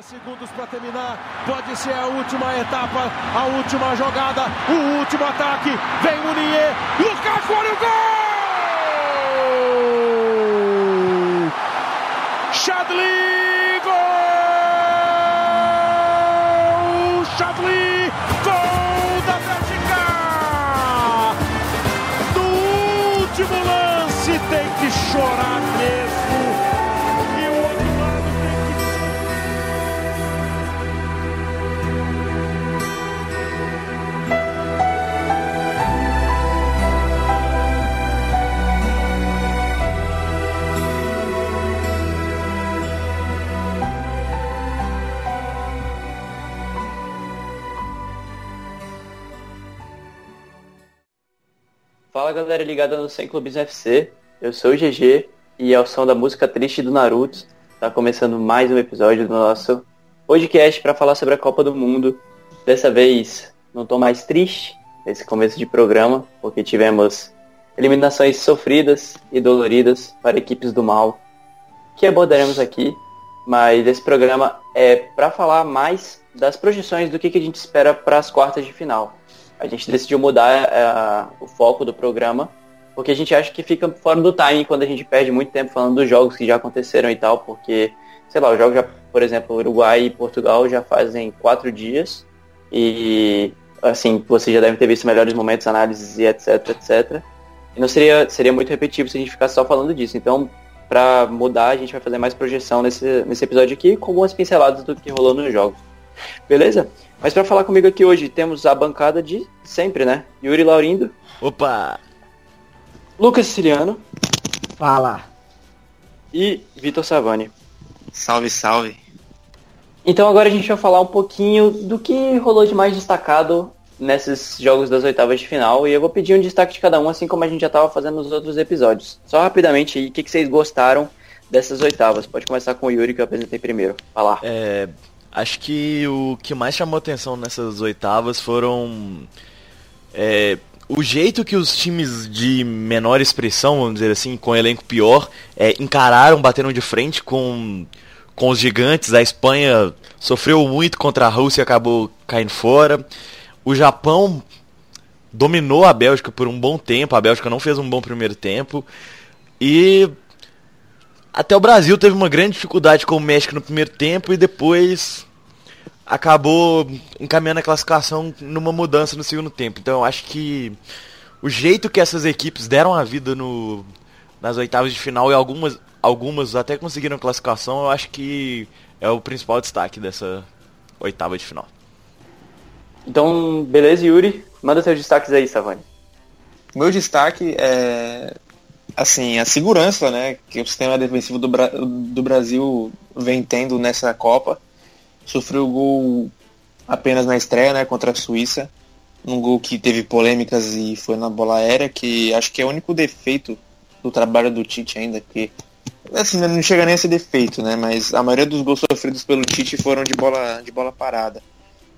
30 segundos para terminar. Pode ser a última etapa, a última jogada, o último ataque. Vem Munier. Lukaku, olha o gol! Fala galera ligada no 100 Clubes FC, eu sou o GG e ao som da música triste do Naruto, tá começando mais um episódio do nosso podcast para falar sobre a Copa do Mundo. Dessa vez não tô mais triste nesse começo de programa, porque tivemos eliminações sofridas e doloridas para equipes do mal, que abordaremos aqui, mas esse programa é para falar mais das projeções do que, que a gente espera para as quartas de final a gente decidiu mudar uh, o foco do programa, porque a gente acha que fica fora do timing quando a gente perde muito tempo falando dos jogos que já aconteceram e tal, porque, sei lá, os jogos já, por exemplo, Uruguai e Portugal já fazem quatro dias, e assim, você já deve ter visto melhores momentos, análises e etc, etc. E não seria, seria muito repetitivo se a gente ficasse só falando disso. Então, para mudar, a gente vai fazer mais projeção nesse, nesse episódio aqui, com algumas pinceladas do que rolou nos jogos. Beleza? Mas para falar comigo aqui hoje, temos a bancada de sempre, né? Yuri Laurindo, Opa! Lucas Siciliano Fala. e Vitor Savani. Salve, salve. Então agora a gente vai falar um pouquinho do que rolou de mais destacado nesses jogos das oitavas de final e eu vou pedir um destaque de cada um, assim como a gente já estava fazendo nos outros episódios. Só rapidamente aí, o que, que vocês gostaram dessas oitavas? Pode começar com o Yuri que eu apresentei primeiro. Vai lá. É, acho que o que mais chamou atenção nessas oitavas foram é, o jeito que os times de menor expressão, vamos dizer assim, com elenco pior, é, encararam, bateram de frente com, com os gigantes. A Espanha sofreu muito contra a Rússia e acabou caindo fora. O Japão dominou a Bélgica por um bom tempo. A Bélgica não fez um bom primeiro tempo. E até o Brasil teve uma grande dificuldade com o México no primeiro tempo e depois acabou encaminhando a classificação numa mudança no segundo tempo. Então eu acho que o jeito que essas equipes deram a vida no, nas oitavas de final e algumas, algumas até conseguiram classificação, eu acho que é o principal destaque dessa oitava de final. Então, beleza, Yuri? Manda seus destaques aí, Savani. Meu destaque é assim, a segurança, né, que o sistema defensivo do, Bra do Brasil vem tendo nessa Copa. Sofreu gol apenas na estreia, né, contra a Suíça. Um gol que teve polêmicas e foi na bola aérea, que acho que é o único defeito do trabalho do Tite ainda, que assim, não chega nem a ser defeito, né, mas a maioria dos gols sofridos pelo Tite foram de bola, de bola parada.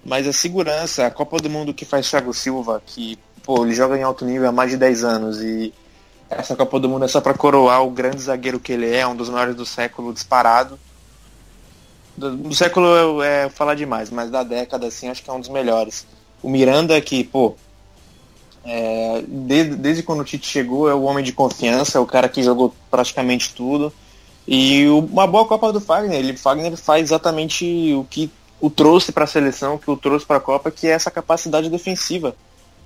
Mas a segurança, a Copa do Mundo que faz Thiago Silva, que pô, ele joga em alto nível há mais de 10 anos e essa Copa do Mundo é só para coroar o grande zagueiro que ele é, um dos maiores do século disparado. Do, do século é, é falar demais, mas da década assim acho que é um dos melhores. O Miranda que, pô, é, desde, desde quando o Tite chegou é o homem de confiança, é o cara que jogou praticamente tudo. E o, uma boa Copa do Fagner, ele Fagner faz exatamente o que o trouxe para a seleção, o que o trouxe para a Copa, que é essa capacidade defensiva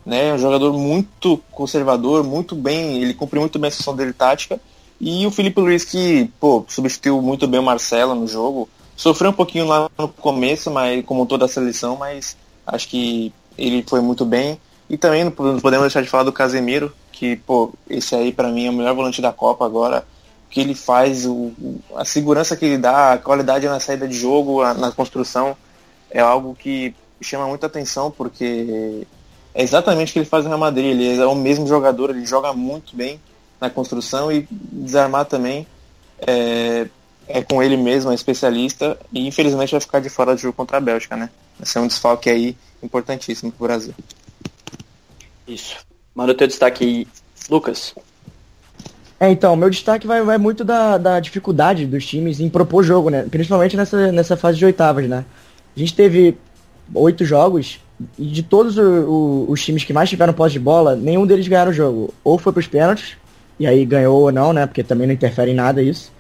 né? Um jogador muito conservador, muito bem, ele cumpre muito bem a função dele tática. E o Felipe Luiz que, pô, substituiu muito bem o Marcelo no jogo. Sofreu um pouquinho lá no começo, mas como toda a seleção, mas acho que ele foi muito bem. E também não podemos deixar de falar do Casemiro, que, pô, esse aí para mim é o melhor volante da Copa agora. O que ele faz, o, a segurança que ele dá, a qualidade na saída de jogo, a, na construção, é algo que chama muita atenção, porque é exatamente o que ele faz no Real Madrid. Ele é o mesmo jogador, ele joga muito bem na construção e desarmar também. É, é com ele mesmo, é especialista, e infelizmente vai ficar de fora do jogo contra a Bélgica, né? Vai ser um desfalque aí importantíssimo pro Brasil. Isso. Manda o teu destaque aí, Lucas. É, então, meu destaque vai, vai muito da, da dificuldade dos times em propor jogo, né? Principalmente nessa, nessa fase de oitavas, né? A gente teve oito jogos de todos o, o, os times que mais tiveram posse de bola, nenhum deles ganharam o jogo. Ou foi pros pênaltis, e aí ganhou ou não, né? Porque também não interfere em nada isso.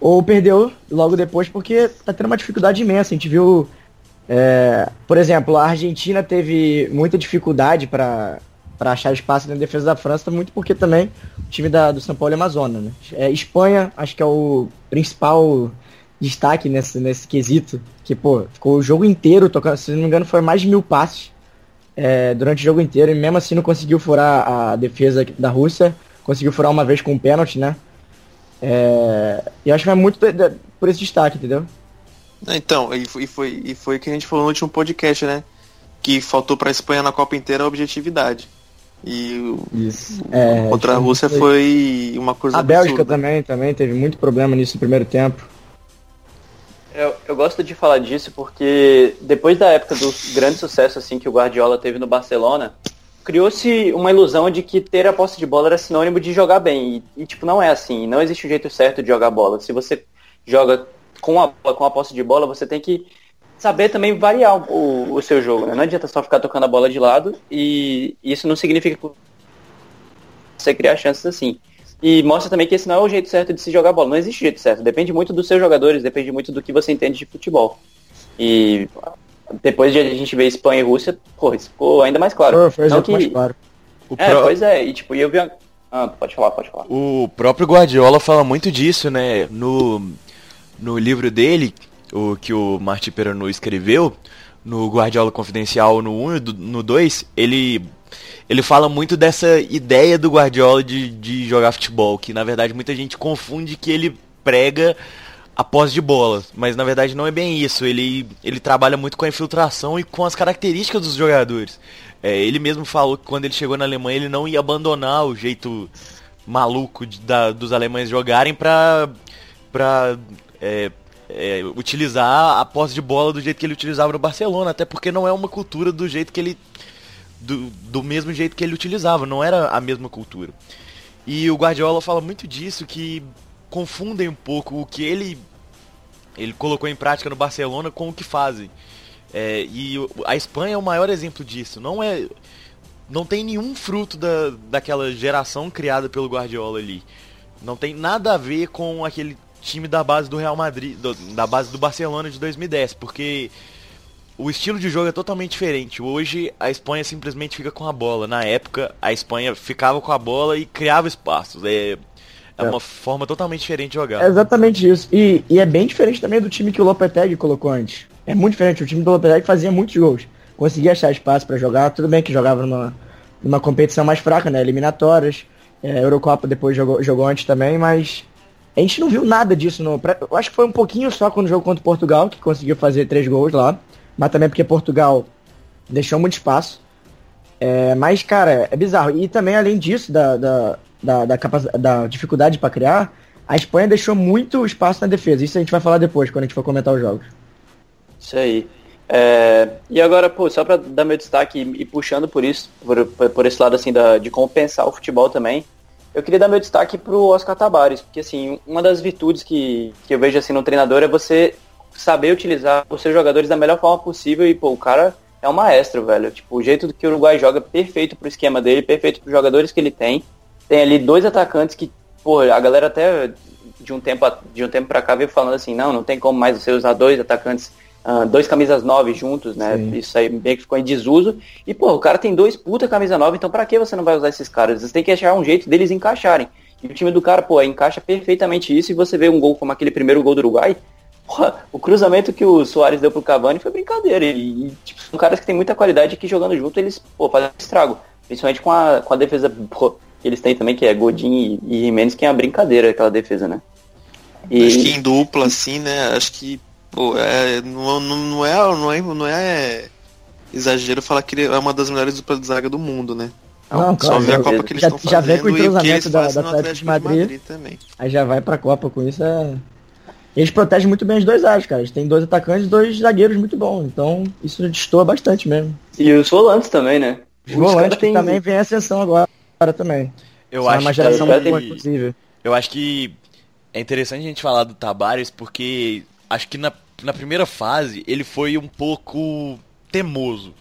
Ou perdeu logo depois porque tá tendo uma dificuldade imensa. A gente viu, é, por exemplo, a Argentina teve muita dificuldade para para achar espaço na defesa da França, muito porque também o time da, do São Paulo é Amazonas, né? É, Espanha, acho que é o principal destaque nesse, nesse quesito, que, pô, ficou o jogo inteiro tocando, se não me engano, foi mais de mil passes é, durante o jogo inteiro, e mesmo assim não conseguiu furar a defesa da Rússia, conseguiu furar uma vez com um pênalti, né? É, e acho que é muito por esse destaque, entendeu? Então, e foi, e foi, e foi que a gente falou no último podcast, né? Que faltou para a Espanha na Copa inteira a objetividade. E Isso. É, contra a Rússia foi uma coisa A Bélgica também, também teve muito problema nisso no primeiro tempo. Eu, eu gosto de falar disso porque depois da época do grande sucesso assim que o Guardiola teve no Barcelona, criou-se uma ilusão de que ter a posse de bola era sinônimo de jogar bem. E, e, tipo, não é assim. Não existe um jeito certo de jogar bola. Se você joga com a, com a posse de bola, você tem que saber também variar o, o seu jogo. Né? Não adianta só ficar tocando a bola de lado e isso não significa que você criar chances assim. E mostra também que esse não é o jeito certo de se jogar bola. Não existe jeito certo. Depende muito dos seus jogadores, depende muito do que você entende de futebol. E depois de a gente ver Espanha e Rússia, porra, isso ficou ainda mais claro. Foi, foi não que... mais claro. O é, pro... pois é, e tipo, eu vi a... Ah, pode falar, pode falar. O próprio Guardiola fala muito disso, né? No, no livro dele, o que o Marti Peranu escreveu, no Guardiola Confidencial no 1 e no 2, ele ele fala muito dessa ideia do Guardiola de, de jogar futebol, que na verdade muita gente confunde que ele prega a posse de bola, mas na verdade não é bem isso. Ele, ele trabalha muito com a infiltração e com as características dos jogadores. É, ele mesmo falou que quando ele chegou na Alemanha ele não ia abandonar o jeito maluco de, da, dos alemães jogarem para para é, é, utilizar a posse de bola do jeito que ele utilizava no Barcelona, até porque não é uma cultura do jeito que ele do, do mesmo jeito que ele utilizava, não era a mesma cultura. E o Guardiola fala muito disso, que confundem um pouco o que ele, ele colocou em prática no Barcelona com o que fazem. É, e a Espanha é o maior exemplo disso. Não é, não tem nenhum fruto da, daquela geração criada pelo Guardiola ali. Não tem nada a ver com aquele time da base do Real Madrid, do, da base do Barcelona de 2010, porque o estilo de jogo é totalmente diferente. Hoje a Espanha simplesmente fica com a bola. Na época a Espanha ficava com a bola e criava espaços. É, é, é. uma forma totalmente diferente de jogar. É exatamente isso. E, e, é bem diferente também do time que o Lopetegui colocou antes. É muito diferente. O time do Lopetegui fazia muitos gols. Conseguia achar espaço para jogar. Tudo bem que jogava numa, numa competição mais fraca, né? Eliminatórias. É, Eurocopa depois jogou, jogou antes também, mas a gente não viu nada disso. No, eu acho que foi um pouquinho só quando jogou contra Portugal, que conseguiu fazer três gols lá mas também porque Portugal deixou muito espaço. É, mas, cara, é bizarro. E também, além disso, da, da, da, da, da dificuldade para criar, a Espanha deixou muito espaço na defesa. Isso a gente vai falar depois, quando a gente for comentar os jogos. Isso aí. É, e agora, pô, só para dar meu destaque e, e, puxando por isso, por, por esse lado assim da, de compensar o futebol também, eu queria dar meu destaque pro Oscar Tabares, porque assim, uma das virtudes que, que eu vejo assim no treinador é você saber utilizar os seus jogadores da melhor forma possível e, pô, o cara é um maestro, velho. Tipo, o jeito que o Uruguai joga perfeito pro esquema dele, perfeito pros jogadores que ele tem. Tem ali dois atacantes que, pô, a galera até de um tempo, de um tempo pra cá veio falando assim, não, não tem como mais você usar dois atacantes, uh, dois camisas nove juntos, né? Sim. Isso aí meio que ficou em desuso. E, pô, o cara tem dois puta camisa nove, então pra que você não vai usar esses caras? Você tem que achar um jeito deles encaixarem. E o time do cara, pô, encaixa perfeitamente isso e você vê um gol como aquele primeiro gol do Uruguai, Porra, o cruzamento que o Soares deu pro Cavani foi brincadeira. E, tipo, são caras que têm muita qualidade que jogando junto eles pô, fazem estrago. Principalmente com a, com a defesa pô, que eles têm também, que é Godin e, e Jimenez, que é uma brincadeira aquela defesa, né? E... Acho que em dupla, assim, né? Acho que pô, é, não, não, não, é, não, é, não é exagero falar que ele é uma das melhores duplas de zaga do mundo, né? Não, Só ver a Copa que eles já, estão fazendo já vem com o entrosamento da, da Atlético de Madrid, Madrid também. Aí já vai pra Copa com isso, é eles protegem muito bem as duas áreas, cara. Eles têm dois atacantes e dois zagueiros muito bons. Então, isso destoa bastante mesmo. E os volantes também, né? Os, os volantes que tem... também vem ascensão agora, agora também. Eu São acho uma geração muito boa, inclusive. Eu acho que é interessante a gente falar do Tabares porque acho que na, na primeira fase ele foi um pouco temoso,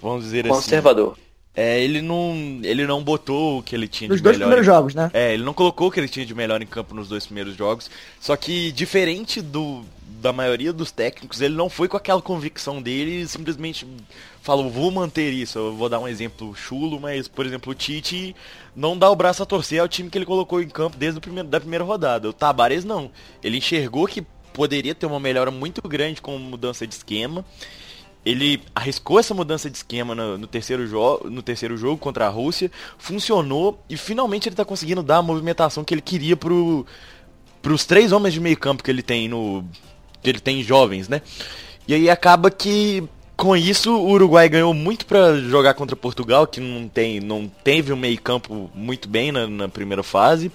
vamos dizer assim. Conservador. É, ele não, ele não botou o que ele tinha Nos de dois melhor. primeiros jogos, né? É, ele não colocou o que ele tinha de melhor em campo nos dois primeiros jogos. Só que, diferente do da maioria dos técnicos, ele não foi com aquela convicção dele e simplesmente falou, vou manter isso. Eu vou dar um exemplo chulo, mas, por exemplo, o Tite não dá o braço a torcer ao time que ele colocou em campo desde o primeiro, da primeira rodada. O Tabares não. Ele enxergou que poderia ter uma melhora muito grande com mudança de esquema. Ele arriscou essa mudança de esquema no, no terceiro jogo, no terceiro jogo contra a Rússia, funcionou e finalmente ele está conseguindo dar a movimentação que ele queria pro os três homens de meio campo que ele tem no que ele tem jovens, né? E aí acaba que com isso o Uruguai ganhou muito para jogar contra Portugal, que não tem não teve um meio campo muito bem na, na primeira fase.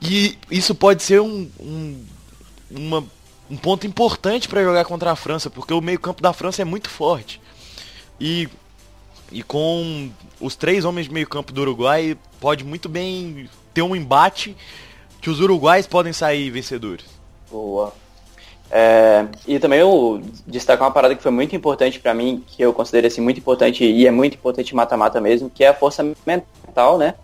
E isso pode ser um, um uma um ponto importante para jogar contra a França, porque o meio-campo da França é muito forte. E, e com os três homens de meio-campo do Uruguai, pode muito bem ter um embate que os uruguais podem sair vencedores. Boa. É, e também eu destaco uma parada que foi muito importante para mim, que eu considero assim muito importante e é muito importante mata-mata mesmo, que é a força mental, né?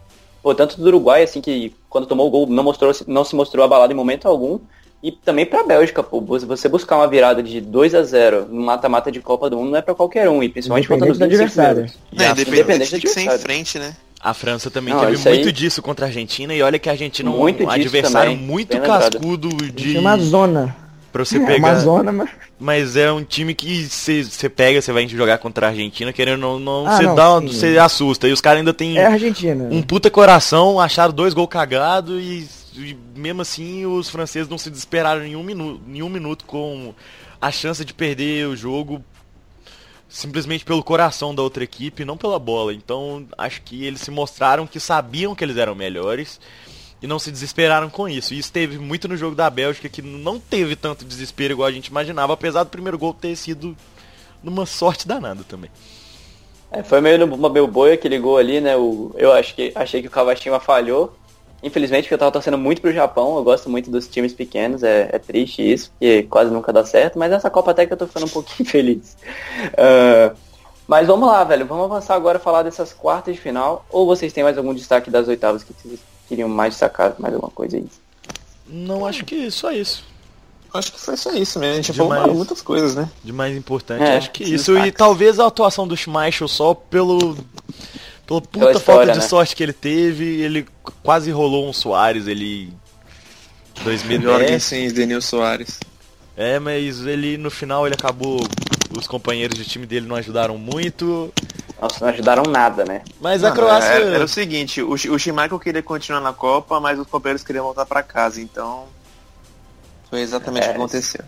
Portanto, do Uruguai, assim, que quando tomou o gol não, mostrou, não se mostrou abalado em momento algum, e também para a Bélgica, pô, você buscar uma virada de 2 a 0 no mata-mata de Copa do Mundo não é para qualquer um, e principalmente contra os adversários. É, independente de ser em frente, né? A França também não, teve muito aí... disso contra a Argentina e olha que a Argentina é um adversário também, muito cascudo de uma zona. Pra você pegar. É uma zona, mas... mas é um time que você pega, você vai jogar contra a Argentina, querendo não, não você ah, dá, você assusta. E os caras ainda tem é Argentina. um puta coração, acharam dois gols cagados e e mesmo assim os franceses não se desesperaram em um minuto, em um minuto com a chance de perder o jogo simplesmente pelo coração da outra equipe, não pela bola. Então acho que eles se mostraram que sabiam que eles eram melhores e não se desesperaram com isso. E isso teve muito no jogo da Bélgica, que não teve tanto desespero igual a gente imaginava, apesar do primeiro gol ter sido numa sorte danada também. É, foi meio no meio boi aquele gol ali, né? O, eu acho que, achei que o Kawashima falhou. Infelizmente, porque eu tava torcendo muito pro Japão, eu gosto muito dos times pequenos, é, é triste isso, porque quase nunca dá certo, mas nessa Copa até que eu tô ficando um pouquinho feliz. Uh, mas vamos lá, velho, vamos avançar agora falar dessas quartas de final, ou vocês têm mais algum destaque das oitavas que vocês queriam mais destacar, mais alguma coisa aí? Não, acho que só isso. Acho que foi só isso mesmo. A gente falou mais, muitas coisas, né? De mais importante, é, acho que isso. Destaques. E talvez a atuação do Schmeichel só pelo pela puta história, falta de né? sorte que ele teve, ele quase rolou um Soares, ele. 2010. sim, Denil Soares. É, mas ele no final ele acabou. Os companheiros de time dele não ajudaram muito. Nossa, não ajudaram nada, né? Mas a Croácia. Era, era, o seguinte, o, o Schumacher queria continuar na Copa, mas os companheiros queriam voltar para casa, então. Foi exatamente é, o que aconteceu.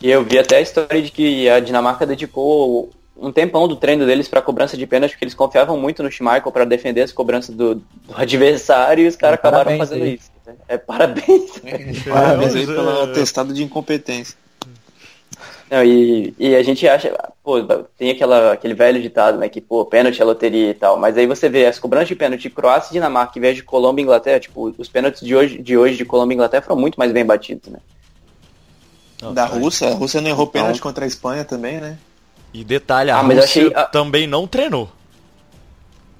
E eu vi até a história de que a Dinamarca dedicou um tempão do treino deles para cobrança de pênalti, porque eles confiavam muito no Schmeichel para defender as cobranças do, do adversário e os caras é, acabaram fazendo aí. isso. Né? É parabéns. É, parabéns aí pelo atestado de incompetência. Não, e, e a gente acha, pô, tem aquela, aquele velho ditado, né, que, pô, pênalti é loteria e tal, mas aí você vê as cobranças de pênalti de Croácia e Dinamarca, em vez de Colômbia e Inglaterra, tipo, os pênaltis de hoje, de hoje de Colômbia e Inglaterra foram muito mais bem batidos, né? Da Rússia, a Rússia não errou então, pênalti contra a Espanha também, né? E detalhe, a ah, Rússia achei, também não treinou.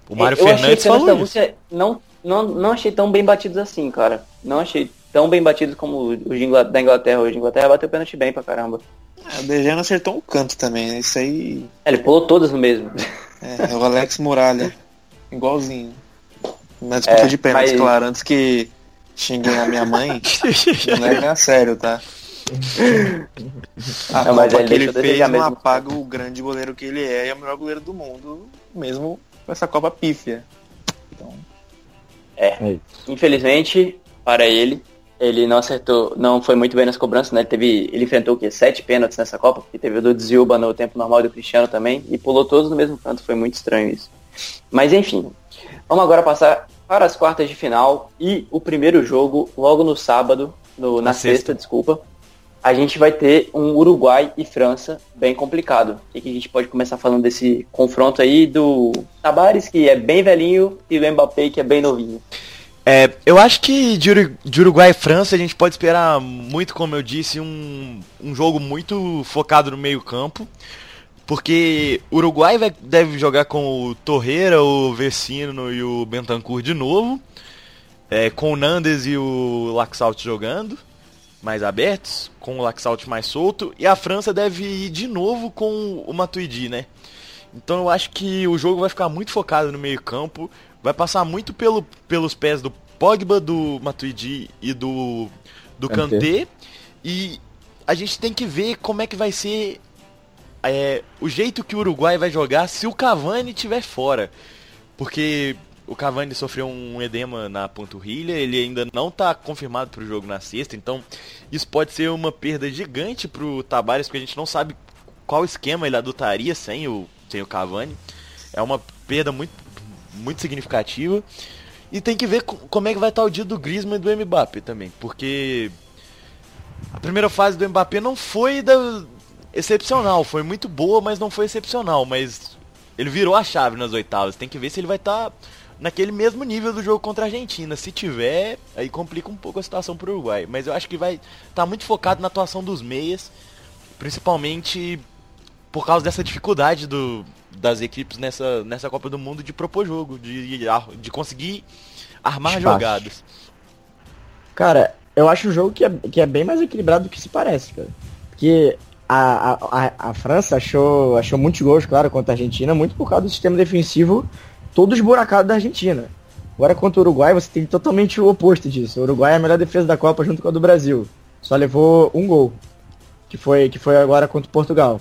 O Mário eu Fernandes falou isso. Rússia não, não, não achei tão bem batidos assim, cara. Não achei tão bem batidos como os da Inglaterra hoje. A Inglaterra bateu pênalti bem pra caramba. É, o Dejano acertou um canto também, né? Isso aí. É, ele pulou todas no mesmo. É, é o Alex Muralha. Igualzinho. Na disputa é, de pênalti, mas... claro, antes que xinguem a minha mãe, não é a sério, tá? A não, Copa que ele fez não mesmo. apaga o grande goleiro que ele é e é o melhor goleiro do mundo, mesmo com essa Copa pífia. Então... É, é infelizmente, para ele, ele não acertou, não foi muito bem nas cobranças, né? Ele, teve, ele enfrentou o quê? Sete pênaltis nessa Copa, porque teve o do Zilba no tempo normal do Cristiano também, e pulou todos no mesmo canto, foi muito estranho isso. Mas enfim, vamos agora passar para as quartas de final e o primeiro jogo logo no sábado, no, na, na sexta, sexta, desculpa, a gente vai ter um Uruguai e França bem complicado. O que a gente pode começar falando desse confronto aí do Tabares, que é bem velhinho, e do Mbappé, que é bem novinho? É, eu acho que de Uruguai e França a gente pode esperar muito, como eu disse, um, um jogo muito focado no meio campo. Porque o Uruguai vai- deve jogar com o Torreira, o Vecino e o Bentancur de novo. É, com o Nandes e o Laxalt jogando mais abertos, com o Laxalt mais solto. E a França deve ir de novo com o Matuidi, né? Então eu acho que o jogo vai ficar muito focado no meio campo. Vai passar muito pelo, pelos pés do Pogba, do Matuidi e do, do. Kanté. E a gente tem que ver como é que vai ser é, o jeito que o Uruguai vai jogar se o Cavani estiver fora. Porque o Cavani sofreu um edema na panturrilha, ele ainda não está confirmado para o jogo na sexta, então isso pode ser uma perda gigante para o Tabares, porque a gente não sabe qual esquema ele adotaria sem o, sem o Cavani. É uma perda muito, muito significativa. E tem que ver co- como é que vai estar o dia do Griezmann e do Mbappé também, porque a primeira fase do Mbappé não foi da excepcional, foi muito boa, mas não foi excepcional, mas ele virou a chave nas oitavas. Tem que ver se ele vai estar naquele mesmo nível do jogo contra a Argentina. Se tiver, aí complica um pouco a situação pro Uruguai, mas eu acho que vai estar muito focado na atuação dos meias, principalmente por causa dessa dificuldade do, das equipes nessa, nessa Copa do Mundo de propor jogo, de, de conseguir armar Espaço. jogadas. Cara, eu acho um jogo que é, que é bem mais equilibrado do que se parece, cara. Porque a, a, a, a França achou, achou muitos gols, claro, contra a Argentina, muito por causa do sistema defensivo todo esburacado da Argentina. Agora contra o Uruguai você tem totalmente o oposto disso. O Uruguai é a melhor defesa da Copa junto com a do Brasil. Só levou um gol. Que foi, que foi agora contra o Portugal.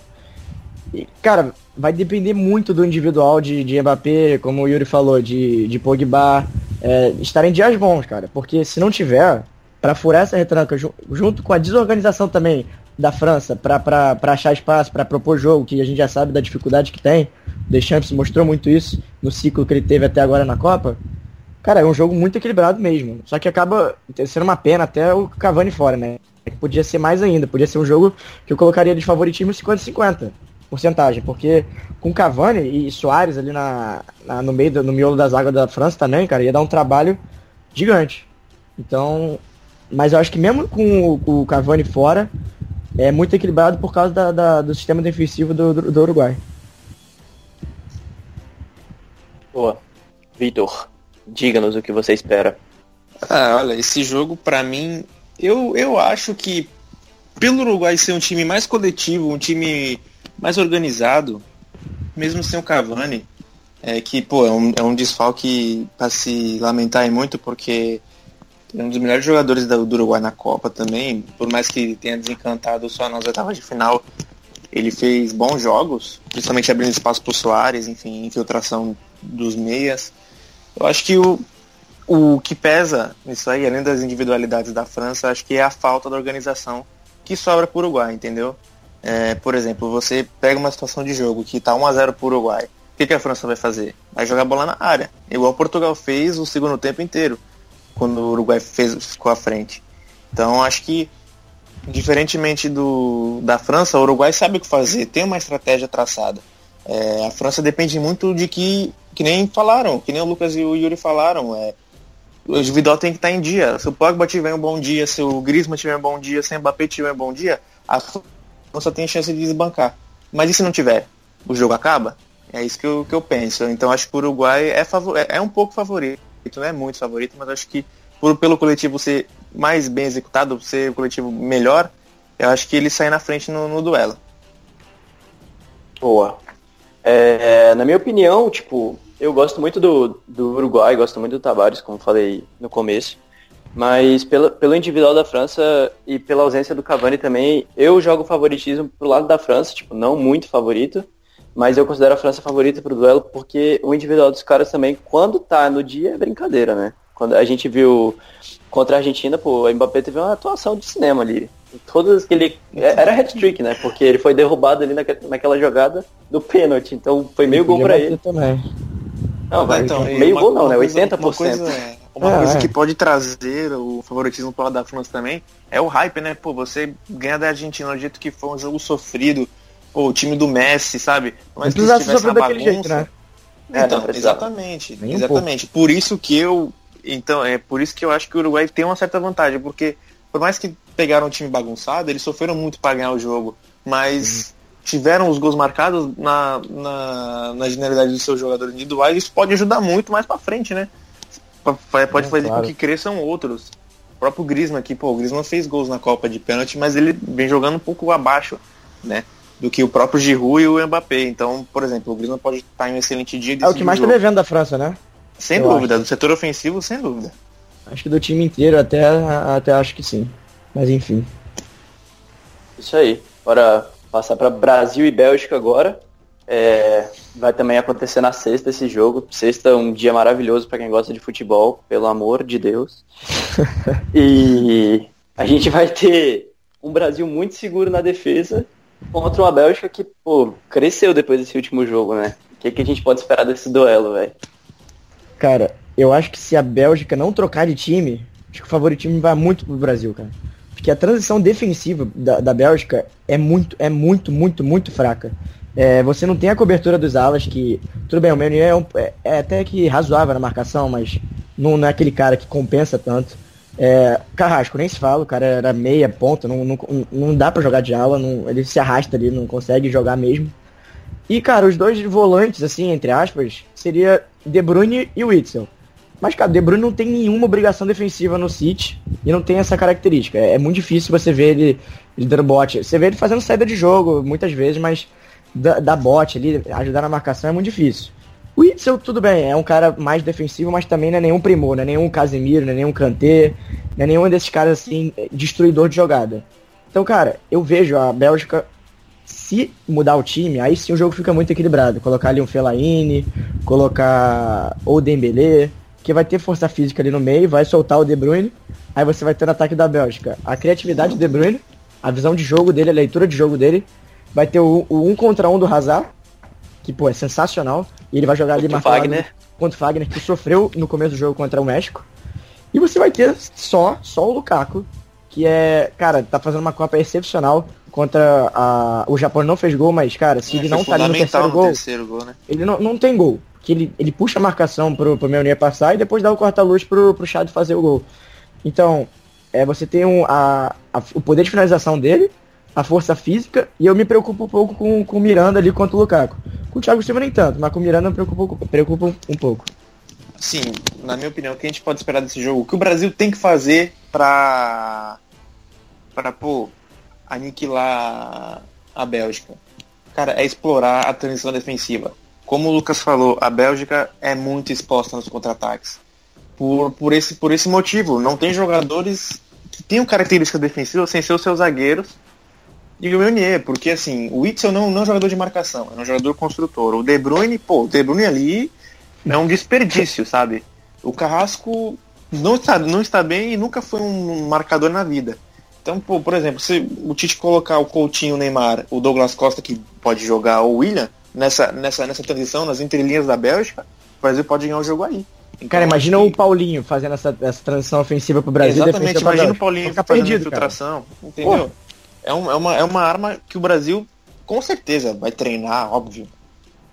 E, cara, vai depender muito do individual de, de Mbappé, como o Yuri falou, de, de Pogba, é, estarem em dias bons, cara. Porque se não tiver, para furar essa retranca, ju- junto com a desorganização também da França, para achar espaço, para propor jogo, que a gente já sabe da dificuldade que tem, o Deschamps mostrou muito isso no ciclo que ele teve até agora na Copa. Cara, é um jogo muito equilibrado mesmo. Só que acaba sendo uma pena até o Cavani fora, né? É Podia ser mais ainda. Podia ser um jogo que eu colocaria de favoritismo 50-50 porcentagem. Porque com Cavani e Soares ali na, na- no meio, do, no miolo das águas da França também, cara, ia dar um trabalho gigante. Então, mas eu acho que mesmo com o, com o Cavani fora, é muito equilibrado por causa da- da- do sistema defensivo do, do, do Uruguai. Boa. Vitor, diga-nos o que você espera. Ah, olha, esse jogo pra mim, eu, eu acho que pelo Uruguai ser um time mais coletivo, um time mais organizado, mesmo sem o Cavani, é que, pô, é um, é um desfalque pra se lamentar muito, porque um dos melhores jogadores do Uruguai na Copa também, por mais que tenha desencantado só nas oitavas de final, ele fez bons jogos, principalmente abrindo espaço pro Soares, enfim, infiltração dos meias. Eu acho que o, o que pesa nisso aí, além das individualidades da França, acho que é a falta da organização que sobra para o Uruguai, entendeu? É, por exemplo, você pega uma situação de jogo que tá 1x0 pro Uruguai. O que, que a França vai fazer? Vai jogar bola na área. Igual Portugal fez o segundo tempo inteiro, quando o Uruguai fez, ficou à frente. Então acho que, diferentemente do, da França, o Uruguai sabe o que fazer, tem uma estratégia traçada. É, a França depende muito de que, que nem falaram, que nem o Lucas e o Yuri falaram. É, o individual tem que estar em dia. Se o Pogba tiver um bom dia, se o Griezmann tiver um bom dia, se o Mbappé tiver um bom dia, a França tem chance de desbancar. Mas e se não tiver? O jogo acaba? É isso que eu, que eu penso. Então acho que o Uruguai é, é, é um pouco favorito, não é muito favorito, mas acho que por, pelo coletivo ser mais bem executado, ser o coletivo melhor, eu acho que ele sai na frente no, no duelo. Boa. É, na minha opinião, tipo, eu gosto muito do, do Uruguai, gosto muito do Tavares, como falei no começo. Mas pelo, pelo individual da França e pela ausência do Cavani também, eu jogo favoritismo pro lado da França, tipo, não muito favorito, mas eu considero a França favorita pro duelo porque o individual dos caras também, quando tá no dia, é brincadeira, né? Quando a gente viu contra a Argentina, pô, o Mbappé teve uma atuação de cinema ali. Todas que ele. Era hat-trick, né? Porque ele foi derrubado ali naque- naquela jogada do pênalti. Então foi meio gol bater ele. Também. Não, vai, Então, meio gol não, né? uma coisa- 80%. Uma coisa, uma É, coisa é. que pode trazer o favoritismo pro lado da França também é o hype, né? Pô, você ganha da Argentina do jeito que foi um jogo sofrido. Pô, o time do Messi, sabe? Não Mas estivesse sofrer na daquele jeito, né? É, Então, não precisava. exatamente, Nem um exatamente. Por isso que eu então, é por isso que eu acho que o Uruguai tem uma certa vantagem, porque por mais que pegaram um time bagunçado, eles sofreram muito para ganhar o jogo, mas uhum. tiveram os gols marcados na, na, na generalidade dos seus jogadores individuais, isso pode ajudar muito mais para frente, né? Pode é, fazer claro. com que cresçam outros. O próprio Griezmann aqui, pô, o Griezmann fez gols na Copa de pênalti, mas ele vem jogando um pouco abaixo, né? Do que o próprio Giroud e o Mbappé. Então, por exemplo, o Griezmann pode estar em um excelente dia. É o que mais tá devendo da França, né? Sem Eu dúvida, acho. do setor ofensivo, sem dúvida. Acho que do time inteiro até, até acho que sim. Mas enfim. Isso aí. Bora passar para Brasil e Bélgica agora. É, vai também acontecer na sexta esse jogo. Sexta é um dia maravilhoso para quem gosta de futebol, pelo amor de Deus. e a gente vai ter um Brasil muito seguro na defesa contra uma Bélgica que, pô, cresceu depois desse último jogo, né? O que, que a gente pode esperar desse duelo, velho? Cara, eu acho que se a Bélgica não trocar de time, acho que o favoritismo vai muito pro Brasil, cara. Porque a transição defensiva da, da Bélgica é muito, é muito, muito, muito fraca. É, você não tem a cobertura dos alas, que. Tudo bem, o Meunier é, um, é, é, até que razoável na marcação, mas não, não, é aquele cara que compensa tanto. É, Carrasco, nem se fala, o cara era meia ponta, não, não, não dá para jogar de ala, não, ele se arrasta ali, não consegue jogar mesmo. E, cara, os dois volantes, assim, entre aspas, seria De Bruyne e Witzel. Mas, cara, De Bruyne não tem nenhuma obrigação defensiva no City e não tem essa característica. É, é muito difícil você ver ele, ele dando bote. Você vê ele fazendo saída de jogo muitas vezes, mas da, da bote ali, ajudar na marcação é muito difícil. O Witzel, tudo bem, é um cara mais defensivo, mas também não é nenhum primor, não é nenhum Casemiro, não é nenhum Kanté, não é nenhum desses caras assim, destruidor de jogada. Então, cara, eu vejo a Bélgica se mudar o time, aí sim o jogo fica muito equilibrado. Colocar ali um Fellaini, colocar ou Dembélé, que vai ter força física ali no meio, vai soltar o De Bruyne, aí você vai ter o ataque da Bélgica. A criatividade do De Bruyne, a visão de jogo dele, a leitura de jogo dele, vai ter o, o um contra um do Hazard, que pô, é sensacional, e ele vai jogar ali marcado Fagner. contra o Fagner, que sofreu no começo do jogo contra o México. E você vai ter só, só o Lukaku, que é, cara, tá fazendo uma Copa excepcional contra a. O Japão não fez gol, mas, cara, se é, ele não tá ali no terceiro gol. Terceiro gol né? Ele não, não tem gol. Que ele, ele puxa a marcação pro, pro Meunier passar e depois dá o corta-luz pro, pro Chad fazer o gol. Então, é, você tem um, a, a, o poder de finalização dele, a força física, e eu me preocupo um pouco com, com o Miranda ali contra o Lukaku. Com o Thiago Silva nem tanto, mas com o Miranda me preocupa, preocupa um, pouco. Sim, na minha opinião, o que a gente pode esperar desse jogo? O que o Brasil tem que fazer pra. pra, pô, aniquilar a Bélgica. Cara, é explorar a transição defensiva. Como o Lucas falou, a Bélgica é muito exposta nos contra-ataques. Por, por, esse, por esse motivo, não tem jogadores que tenham características defensivas sem ser os seus zagueiros e o Meunier, porque assim, o Witzel não, não é um jogador de marcação, é um jogador construtor. O De Bruyne, pô, o De Bruyne ali é um desperdício, sabe? O Carrasco não está, não está bem e nunca foi um marcador na vida. Então, pô, por exemplo, se o Tite colocar o Coutinho, o Neymar, o Douglas Costa, que pode jogar, o William, nessa, nessa, nessa transição, nas entrelinhas da Bélgica, o Brasil pode ganhar o jogo aí. Então, cara, imagina que... o Paulinho fazendo essa, essa transição ofensiva pro Brasil. Exatamente, imagina o Paulinho fazendo perdido, infiltração, cara. entendeu? É, um, é, uma, é uma arma que o Brasil, com certeza, vai treinar, óbvio.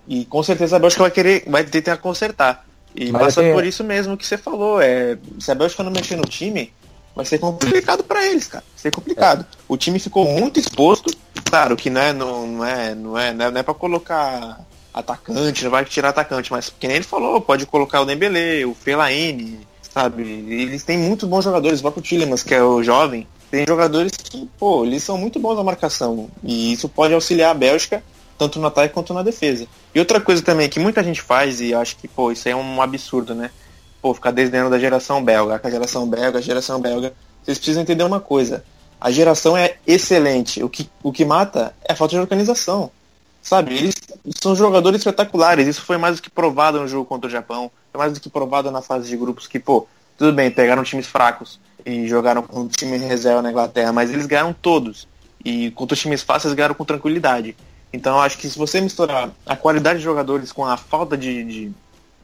E com certeza a Bélgica vai querer, vai tentar consertar. E Mas passa por isso mesmo que você falou. É, se a Bélgica não mexer no time, vai ser complicado para eles, cara. Vai ser complicado. É. O time ficou muito exposto. Claro que não é, não, não é, não é, não é, não é para colocar atacante, não vai tirar atacante, mas que nem ele falou, pode colocar o Dembélé, o Fellaini, sabe? Eles têm muito bons jogadores, o próprio Tillemans, que é o jovem, tem jogadores que, pô, eles são muito bons na marcação. E isso pode auxiliar a Bélgica, tanto no ataque quanto na defesa. E outra coisa também que muita gente faz, e acho que, pô, isso é um absurdo, né? pô, ficar desdenhando da geração belga, a geração belga, a geração belga. Vocês precisam entender uma coisa. A geração é excelente. O que, o que mata é a falta de organização. Sabe? Eles são jogadores espetaculares. Isso foi mais do que provado no jogo contra o Japão. Foi mais do que provado na fase de grupos que, pô, tudo bem, pegaram times fracos e jogaram com um time reserva na Inglaterra, mas eles ganharam todos. E contra os times fáceis ganharam com tranquilidade. Então eu acho que se você misturar a qualidade de jogadores com a falta de, de,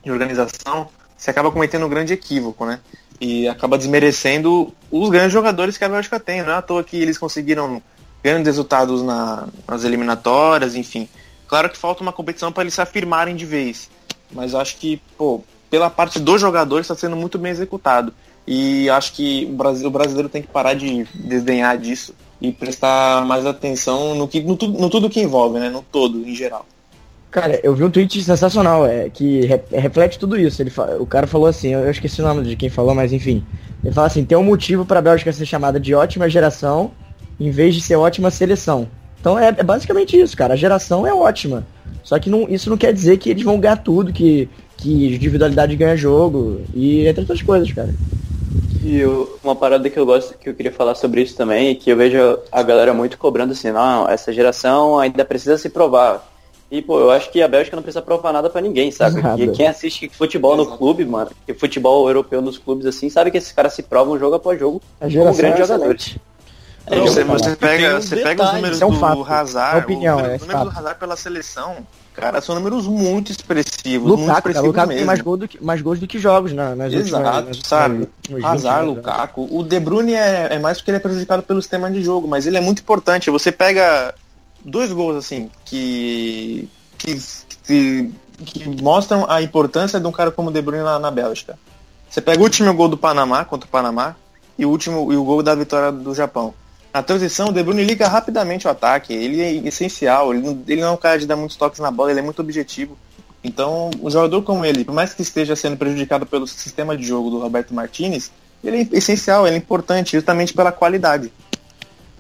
de organização, você acaba cometendo um grande equívoco, né? E acaba desmerecendo os grandes jogadores que a Bélgica tem. Não é à toa que eles conseguiram grandes resultados na, nas eliminatórias, enfim. Claro que falta uma competição para eles se afirmarem de vez. Mas acho que, pô, pela parte dos jogadores está sendo muito bem executado. E acho que o, Brasil, o brasileiro tem que parar de desdenhar disso e prestar mais atenção no, que, no, tudo, no tudo que envolve, né? No todo, em geral. Cara, eu vi um tweet sensacional, é, que re reflete tudo isso. Ele o cara falou assim, eu esqueci o nome de quem falou, mas enfim. Ele fala assim, tem um motivo para a Bélgica ser chamada de ótima geração em vez de ser ótima seleção. Então é, é, basicamente isso, cara. A geração é ótima. Só que não, isso não quer dizer que eles vão ganhar tudo, que, que individualidade ganha jogo, e entre outras coisas, cara. E eu, uma parada que eu gosto, que eu queria falar sobre isso também, que eu vejo a galera muito cobrando assim, não, essa geração ainda precisa se provar. E, pô, eu acho que a Bélgica não precisa provar nada para ninguém, sabe? Nada. E quem assiste futebol Exato. no clube, mano, e futebol europeu nos clubes assim, sabe que esses caras se provam jogo após jogo a como grandes é jogadores. É, você, você pega, você pega os números é um do Hazard, é opinião, o número, é número do Hazard pela seleção, cara, são números muito expressivos, Lukaku, muito expressivos Lukaku mesmo. tem mais, gol do que, mais gols do que jogos na, nas Exato, últimas, sabe? Hazard, Lukaku. O De Bruyne é, é mais porque ele é prejudicado pelo sistema de jogo, mas ele é muito importante. Você pega dois gols assim que que, que, que mostram a importância de um cara como o De Bruyne na, na Bélgica. Você pega o último gol do Panamá contra o Panamá e o último e o gol da vitória do Japão. Na transição, o De Bruyne liga rapidamente o ataque. Ele é essencial. Ele não, ele não é um cara de dar muitos toques na bola. Ele é muito objetivo. Então, um jogador como ele, por mais que esteja sendo prejudicado pelo sistema de jogo do Roberto Martinez, ele é essencial, ele é importante, justamente pela qualidade.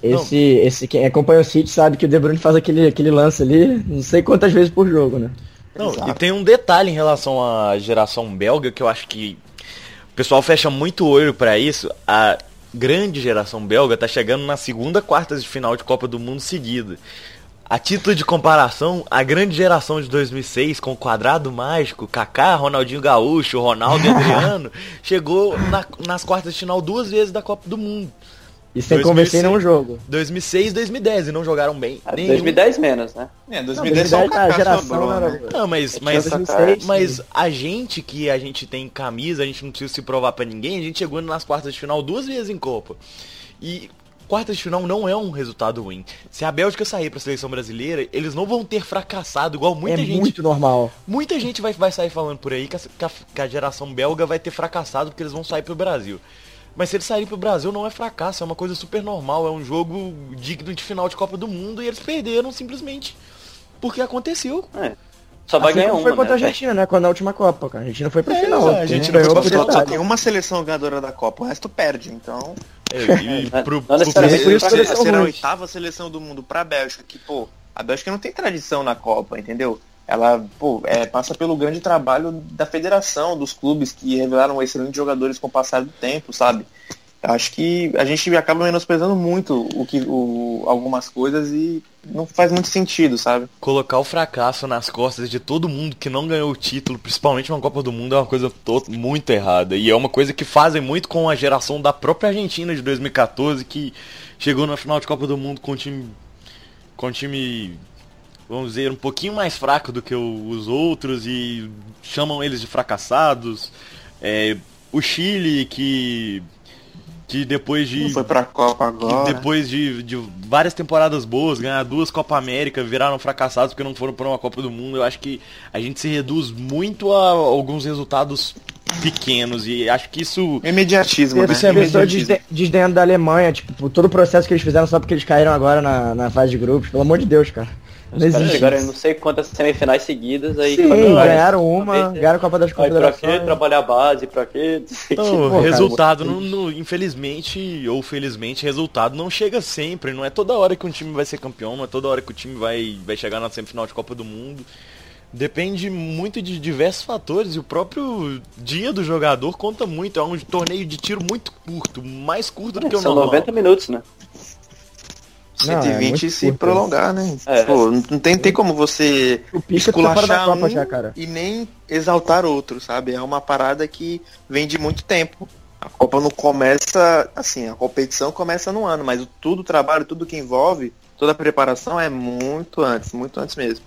Esse, esse quem acompanha o City sabe que o De Bruyne faz aquele, aquele lance ali, não sei quantas vezes por jogo, né? Não, e tem um detalhe em relação à geração belga que eu acho que o pessoal fecha muito o olho para isso. A grande geração belga tá chegando na segunda quartas de final de Copa do Mundo seguida. A título de comparação, a grande geração de 2006 com o quadrado mágico, Kaká, Ronaldinho Gaúcho, Ronaldo e Adriano, chegou na, nas quartas de final duas vezes da Copa do Mundo. E sem convencer nenhum jogo. 2006 2010 e não jogaram bem. Ah, 2010 menos, né? É, 2010, não, 2010 só a geração sobrou, né? Não, mas, mas, 2006, mas a gente que a gente tem camisa, a gente não precisa se provar para ninguém, a gente chegou nas quartas de final duas vezes em Copa. E quartas de final não é um resultado ruim. Se a Bélgica sair para a seleção brasileira, eles não vão ter fracassado igual muita é gente. É muito normal. Muita gente vai, vai sair falando por aí que a, que a geração belga vai ter fracassado porque eles vão sair pro Brasil. Mas se eles saírem pro Brasil não é fracasso, é uma coisa super normal, é um jogo digno de final de Copa do Mundo e eles perderam simplesmente porque aconteceu. É. Só vai assim ganhar uma. foi contra né? a Argentina, né? Quando a última Copa, cara. A Argentina foi pra é, final. A gente não foi só, só tem uma seleção ganhadora da Copa, o resto perde, então. É, e pro, não, pro, pro, por isso ser, ser a oitava seleção do mundo pra Bélgica, que, pô, a Bélgica não tem tradição na Copa, entendeu? Ela pô, é, passa pelo grande trabalho da federação, dos clubes que revelaram excelentes jogadores com o passar do tempo, sabe? Acho que a gente acaba menosprezando muito o que, o, algumas coisas e não faz muito sentido, sabe? Colocar o fracasso nas costas de todo mundo que não ganhou o título, principalmente uma Copa do Mundo, é uma coisa muito errada. E é uma coisa que fazem muito com a geração da própria Argentina de 2014, que chegou na final de Copa do Mundo com um time. com um time vamos dizer, um pouquinho mais fraco do que os outros e chamam eles de fracassados. É, o Chile, que que depois de. Não foi pra Copa agora. depois de, de várias temporadas boas, ganhar duas Copa América, viraram fracassados porque não foram para uma Copa do Mundo. Eu acho que a gente se reduz muito a alguns resultados pequenos e acho que isso. Imediatismo, né? Você pessoa desdenhando da Alemanha, tipo, todo o processo que eles fizeram só porque eles caíram agora na, na fase de grupos, pelo amor de Deus, cara. Os não caras chegaram não sei quantas semifinais seguidas aí. Sim, ganharam uma, ganharam a Copa das Confederações. Pra quê? Trabalhar base, pra quê? Não, resultado, não, não, infelizmente ou felizmente, resultado não chega sempre. Não é toda hora que um time vai ser campeão, não é toda hora que o time vai, vai chegar na semifinal de Copa do Mundo. Depende muito de diversos fatores e o próprio dia do jogador conta muito. É um torneio de tiro muito curto, mais curto do que o São normal. 90 minutos, né? 120 não, é se curto, prolongar, né? É. Pô, não tem, tem como você o esculachar Copa um já, cara. e nem exaltar outro, sabe? É uma parada que vem de muito tempo. A Copa não começa, assim, a competição começa no ano, mas tudo o trabalho, tudo que envolve, toda a preparação é muito antes, muito antes mesmo.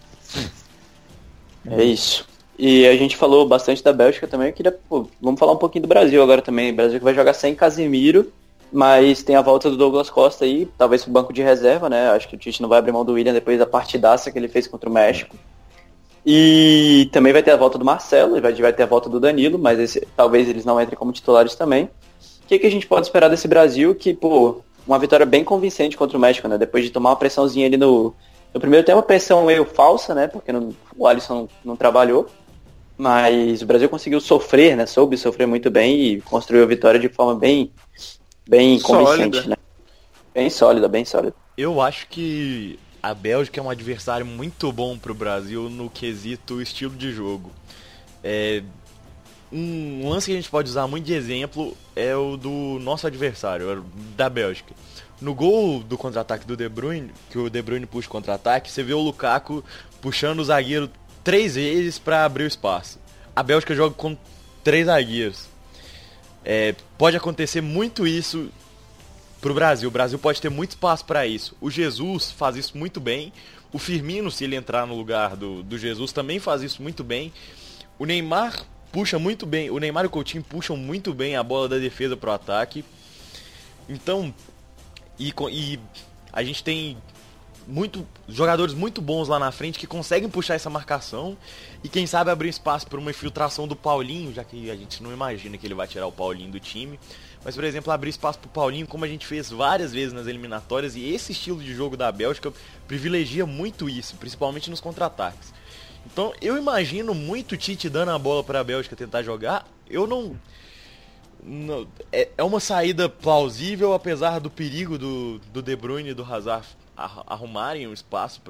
É isso. E a gente falou bastante da Bélgica também, eu queria, pô, vamos falar um pouquinho do Brasil agora também. O Brasil que vai jogar sem Casimiro mas tem a volta do Douglas Costa aí, talvez pro banco de reserva, né? Acho que o Tite não vai abrir mão do William depois da partidaça que ele fez contra o México. E também vai ter a volta do Marcelo, vai, vai ter a volta do Danilo, mas esse, talvez eles não entrem como titulares também. O que, que a gente pode esperar desse Brasil? Que, pô, uma vitória bem convincente contra o México, né? Depois de tomar uma pressãozinha ali no, no primeiro tempo, uma pressão meio falsa, né? Porque não, o Alisson não, não, trabalhou. Mas o Brasil conseguiu sofrer, né? Soube sofrer muito bem e construiu a vitória de forma bem, bem convincente, sólida. né? Bem sólida, bem sólida. Eu acho que a Bélgica é um adversário muito bom para o Brasil no quesito estilo de jogo. É, um lance que a gente pode usar muito de exemplo é o do nosso adversário, da Bélgica. No gol do contra-ataque do De Bruyne, que o De Bruyne puxa o contra-ataque, você vê o Lukaku puxando o zagueiro três vezes para abrir o espaço. A Bélgica joga com três zagueiros. É, pode acontecer muito isso pro Brasil. O Brasil pode ter muito espaço para isso. O Jesus faz isso muito bem. O Firmino, se ele entrar no lugar do, do Jesus, também faz isso muito bem. O Neymar puxa muito bem. O Neymar e o Coutinho puxam muito bem a bola da defesa pro ataque. Então, e, e a gente tem muito jogadores muito bons lá na frente que conseguem puxar essa marcação e quem sabe abrir espaço para uma infiltração do Paulinho, já que a gente não imagina que ele vai tirar o Paulinho do time. Mas, por exemplo, abrir espaço para o Paulinho, como a gente fez várias vezes nas eliminatórias, e esse estilo de jogo da Bélgica privilegia muito isso, principalmente nos contra-ataques. Então, eu imagino muito Tite dando a bola para a Bélgica tentar jogar. Eu não. não é, é, uma saída plausível, apesar do perigo do, do De Bruyne e do Hazard arrumarem um espaço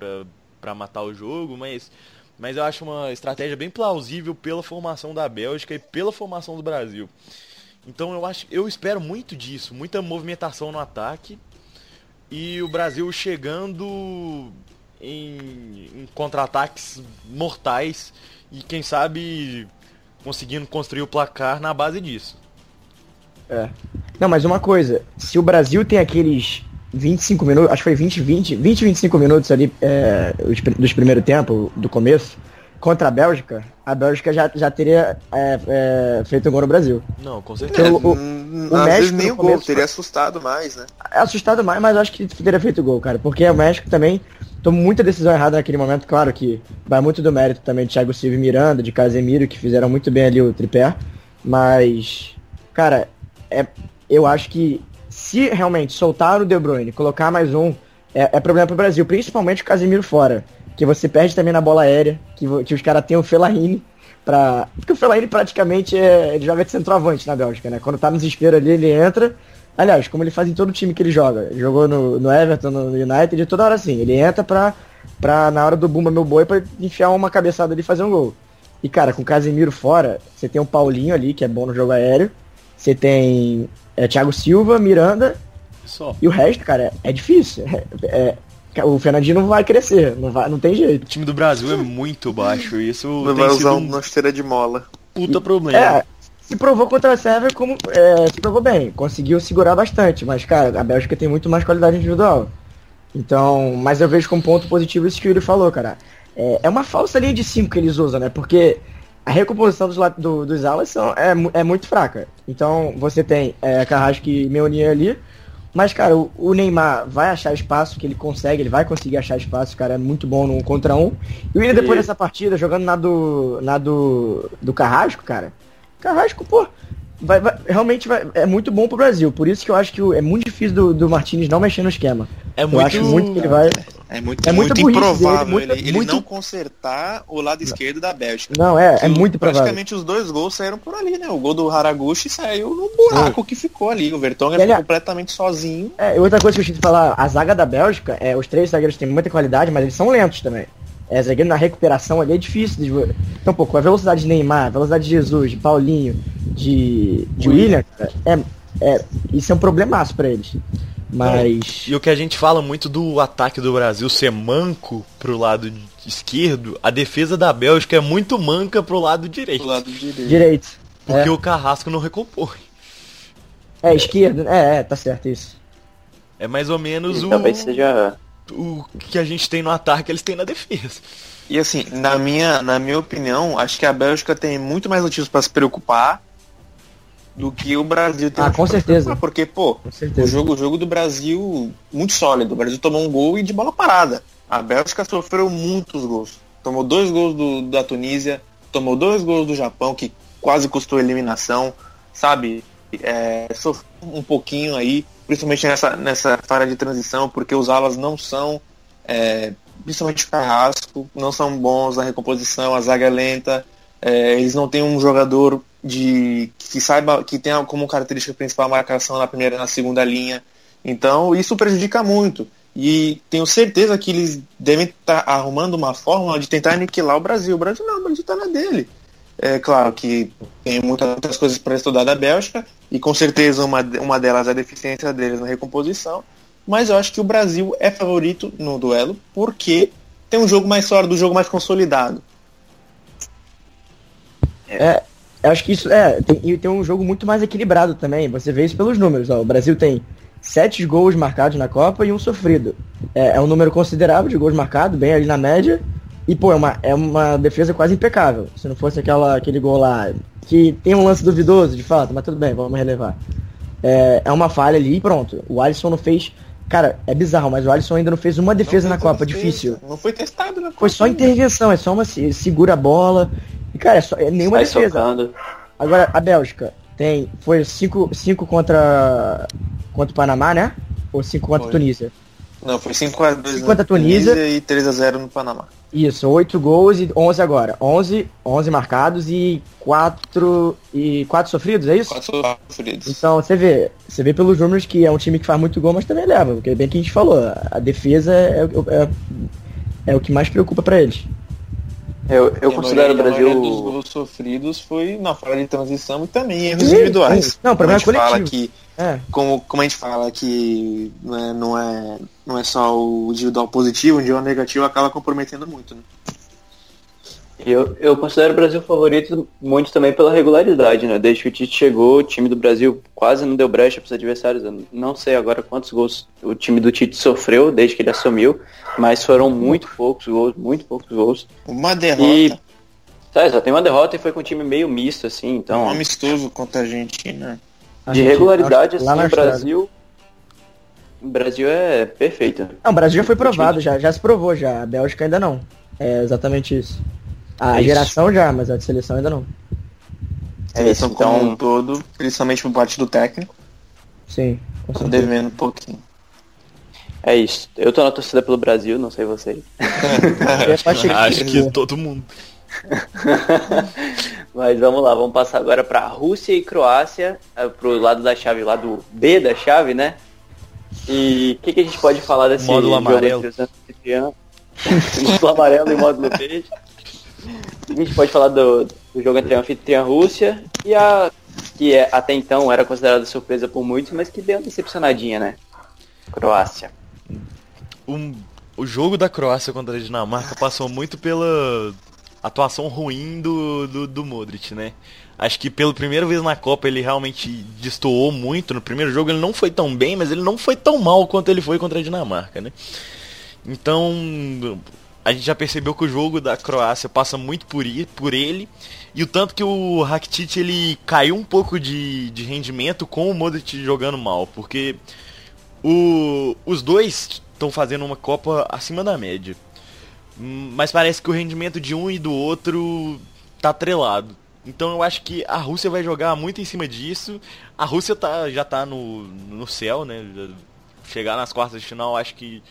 para matar o jogo, mas, mas eu acho uma estratégia bem plausível pela formação da Bélgica e pela formação do Brasil. Então eu acho, eu espero muito disso, muita movimentação no ataque e o Brasil chegando em, em contra-ataques mortais e quem sabe conseguindo construir o placar na base disso. É. Não, mas uma coisa, se o Brasil tem aqueles 25 minutos, acho que foi 20, 20, 20, 25 minutos ali é, dos primeiro tempo, do começo, contra a Bélgica, a Bélgica já, já teria é, é, feito um gol no Brasil. Não, com certeza. É, o, o, hum, o México nem o gol, teria assustado mais, né? É assustado mais, mas acho que teria feito gol, cara. Porque o México também tomou muita decisão errada naquele momento. Claro que vai muito do mérito também de Thiago Silva e Miranda, de Casemiro, que fizeram muito bem ali o tripé. Mas, cara, é, eu acho que se realmente soltar o De Bruyne, colocar mais um, é, é problema pro Brasil, principalmente o Casemiro fora. Que você perde também na bola aérea, que, que os caras têm o Fellaini pra. Porque o Fellaini praticamente é, ele joga de centroavante na Bélgica, né? Quando tá no desespero ali, ele entra. Aliás, como ele faz em todo time que ele joga. Ele jogou no, no Everton, no United, toda hora assim. Ele entra pra, pra na hora do Bumba meu boi, pra enfiar uma cabeçada ali e fazer um gol. E cara, com o Casemiro fora, você tem o Paulinho ali, que é bom no jogo aéreo. Você tem é, Thiago Silva, Miranda. Só. E o resto, cara, é, é difícil. É, é, o Fernandinho não vai crescer, não, vai, não tem jeito. O time do Brasil é muito baixo, isso não vai usar um... uma esteira de mola. Puta problema. É, se provou contra a Sérvia como. É, se provou bem, conseguiu segurar bastante, mas, cara, a Bélgica tem muito mais qualidade individual. Então, mas eu vejo como ponto positivo isso que o Yuri falou, cara. É, é uma falsa linha de 5 que eles usam, né? Porque a recomposição dos, do, dos alas são, é, é muito fraca. Então você tem é, Carrasco e Meunier ali. Mas, cara, o, o, Neymar vai achar espaço, que ele consegue, ele vai conseguir achar espaço, cara, é muito bom no contra um. E o Willian, depois dessa partida, jogando na do. na do. do Carrasco, cara. Carrasco, pô, vai, vai, realmente vai, é muito bom pro Brasil. Por isso que eu acho que o, é muito difícil do, do Martinez não mexer no esquema. É muito... Eu acho muito que ele vai. É muito, é muito, muito improvável dele, ele, ele muito... não consertar o lado esquerdo da Bélgica. Não, é, é muito provável. Praticamente os dois gols saíram por ali, né? O gol do Haraguchi saiu no buraco que ficou ali. O Vertonghen ficou completamente sozinho. É, outra coisa que eu tinha que falar, a zaga da Bélgica, é, os três zagueiros têm muita qualidade, mas eles são lentos também. É, zagueiro na recuperação ali é difícil. De... Então, pô, com a velocidade de Neymar, a velocidade de Jesus, de Paulinho, de, de William, é, é, isso é um problemaço para eles. Mas. E o que a gente fala muito do ataque do Brasil ser manco pro lado esquerdo, a defesa da Bélgica é muito manca pro lado direito. Pro lado direito. direito. Porque é. o Carrasco não recompõe. É, esquerdo, é, é, tá certo isso. É mais ou menos e o. Talvez seja. O que a gente tem no ataque, eles têm na defesa. E assim, na minha, na minha opinião, acho que a Bélgica tem muito mais motivos para se preocupar do que o Brasil tem. Ah, com certeza. Porque, pô, o jogo, o jogo do Brasil muito sólido. O Brasil tomou um gol e de bola parada. A Bélgica sofreu muitos gols. tomou dois gols do, da Tunísia, tomou dois gols do Japão, que quase custou eliminação, sabe? É, sofreu um pouquinho aí, principalmente nessa, nessa fase de transição, porque os alas não são, é, principalmente o Carrasco, não são bons na recomposição, a zaga é lenta, é, eles não têm um jogador de que saiba que tenha como característica principal a marcação na primeira e na segunda linha. Então isso prejudica muito. E tenho certeza que eles devem estar tá arrumando uma forma de tentar aniquilar o Brasil. O Brasil não, o Brasil está na dele. É claro que tem muitas, muitas coisas para estudar da Bélgica, e com certeza uma, uma delas é a deficiência deles na recomposição. Mas eu acho que o Brasil é favorito no duelo, porque tem um jogo mais sólido, um jogo mais consolidado. É, eu acho que isso é. Tem, tem um jogo muito mais equilibrado também. Você vê isso pelos números. Ó. O Brasil tem sete gols marcados na Copa e um sofrido. É, é, um número considerável de gols marcados, bem ali na média. E, pô, é uma, é uma defesa quase impecável. Se não fosse aquela, aquele gol lá, que tem um lance duvidoso, de fato, mas tudo bem, vamos relevar. É, é uma falha ali e pronto. O Alisson não fez. Cara, é bizarro, mas o Alisson ainda não fez uma defesa na Copa, difícil. Não foi testado na Copa. Foi só intervenção, é só uma. Segura a bola. Cara, é, só, é nenhuma Sai defesa. Socando. Agora, a Bélgica tem. Foi 5 contra. Contra o Panamá, né? Ou 5 contra a Tunísia? Não, foi 5x2 5 contra a Tunísia. Tunísia e 3x0 no Panamá. Isso, 8 gols e 11 agora. 11, 11 marcados e 4 e 4 sofridos, é isso? 4 sofridos. Então, você vê, você vê pelos números que é um time que faz muito gol, mas também leva, porque é bem que a gente falou, a defesa é, é, é o que mais preocupa para eles. Eu, eu considero o Brasil. A dos gols sofridos foi na fase de transição e também erros individuais. Não, problema como a gente coletivo. fala que é. como, como a gente fala que né, não, é, não é só o individual positivo, o individual negativo acaba comprometendo muito. Né? Eu, eu considero o Brasil favorito muito também pela regularidade, né? Desde que o Tite chegou, o time do Brasil quase não deu brecha para os adversários. Eu não sei agora quantos gols o time do Tite sofreu desde que ele assumiu, mas foram muito poucos gols, muito poucos gols. Uma derrota. E, tá, só tem uma derrota e foi com um time meio misto, assim, então. Um amistoso contra a Argentina. De regularidade, assim, o Brasil. O Brasil é perfeito. Não, o Brasil já foi provado, já, já se provou já. A Bélgica ainda não. É exatamente isso. A É geração já, mas a de seleção ainda não. É isso, Seleção como então. um todo, principalmente por parte do técnico, Sim, com tá certeza. devendo um pouquinho. É isso. Eu tô na torcida pelo Brasil, não sei vocês. Acho que todo mundo. Mas vamos lá, vamos passar agora para Rússia e Croácia, eh, pro lado da chave, lá do B da chave, né? E o que, que a gente pode falar desse Módulo amarelo. módulo amarelo e módulo verde. A gente pode falar do, do jogo entre a anfitriã Rússia e a que é, até então era considerada surpresa por muitos, mas que deu uma decepcionadinha, né? Croácia. Um- o jogo da Croácia contra a Dinamarca passou muito pela atuação ruim do, do, do Modric, né? Acho que pela primeira vez na Copa ele realmente destoou muito. No primeiro jogo ele não foi tão bem, mas ele não foi tão mal quanto ele foi contra a Dinamarca, né? Então, a gente já percebeu que o jogo da Croácia passa muito por, i- por ele. E o tanto que o Rakitic ele caiu um pouco de, de rendimento com o Modric jogando mal. Porque o- os dois estão fazendo uma Copa acima da média. Mas parece que o rendimento de um e do outro tá atrelado. Então eu acho que a Rússia vai jogar muito em cima disso. A Rússia tá, já tá no, no céu, né? Chegar nas quartas de final, acho que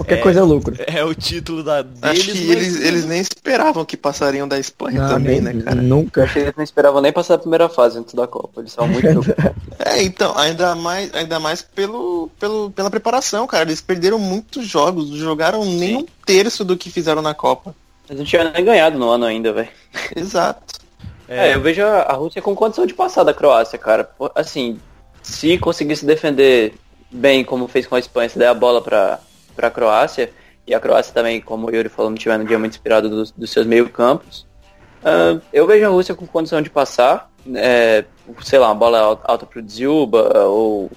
Qualquer É. coisa é lucro. é o título da, deles. Acho que mas- eles, eles nem esperavam que passariam da Espanha também, nem- né, cara? Nunca. Acho que eles não esperavam nem passar a primeira fase antes da Copa. Eles são muito É, então, ainda mais, ainda mais pelo, pelo, pela preparação, cara. Eles perderam muitos jogos, jogaram nem um terço do que fizeram na Copa. Eles não tinham nem ganhado no ano ainda, velho. Exato. É, eu vejo a Rússia com condição de passar da Croácia, cara. Assim, se conseguisse defender bem como fez com a Espanha, se der a bola pra, pra Croácia, e a Croácia também, como o Yuri falou, não tiver um dia muito inspirado dos, dos seus meio campos, ah, eu vejo a Rússia com condição de passar, é, sei lá, uma bola al- alta pro Dziuba, ou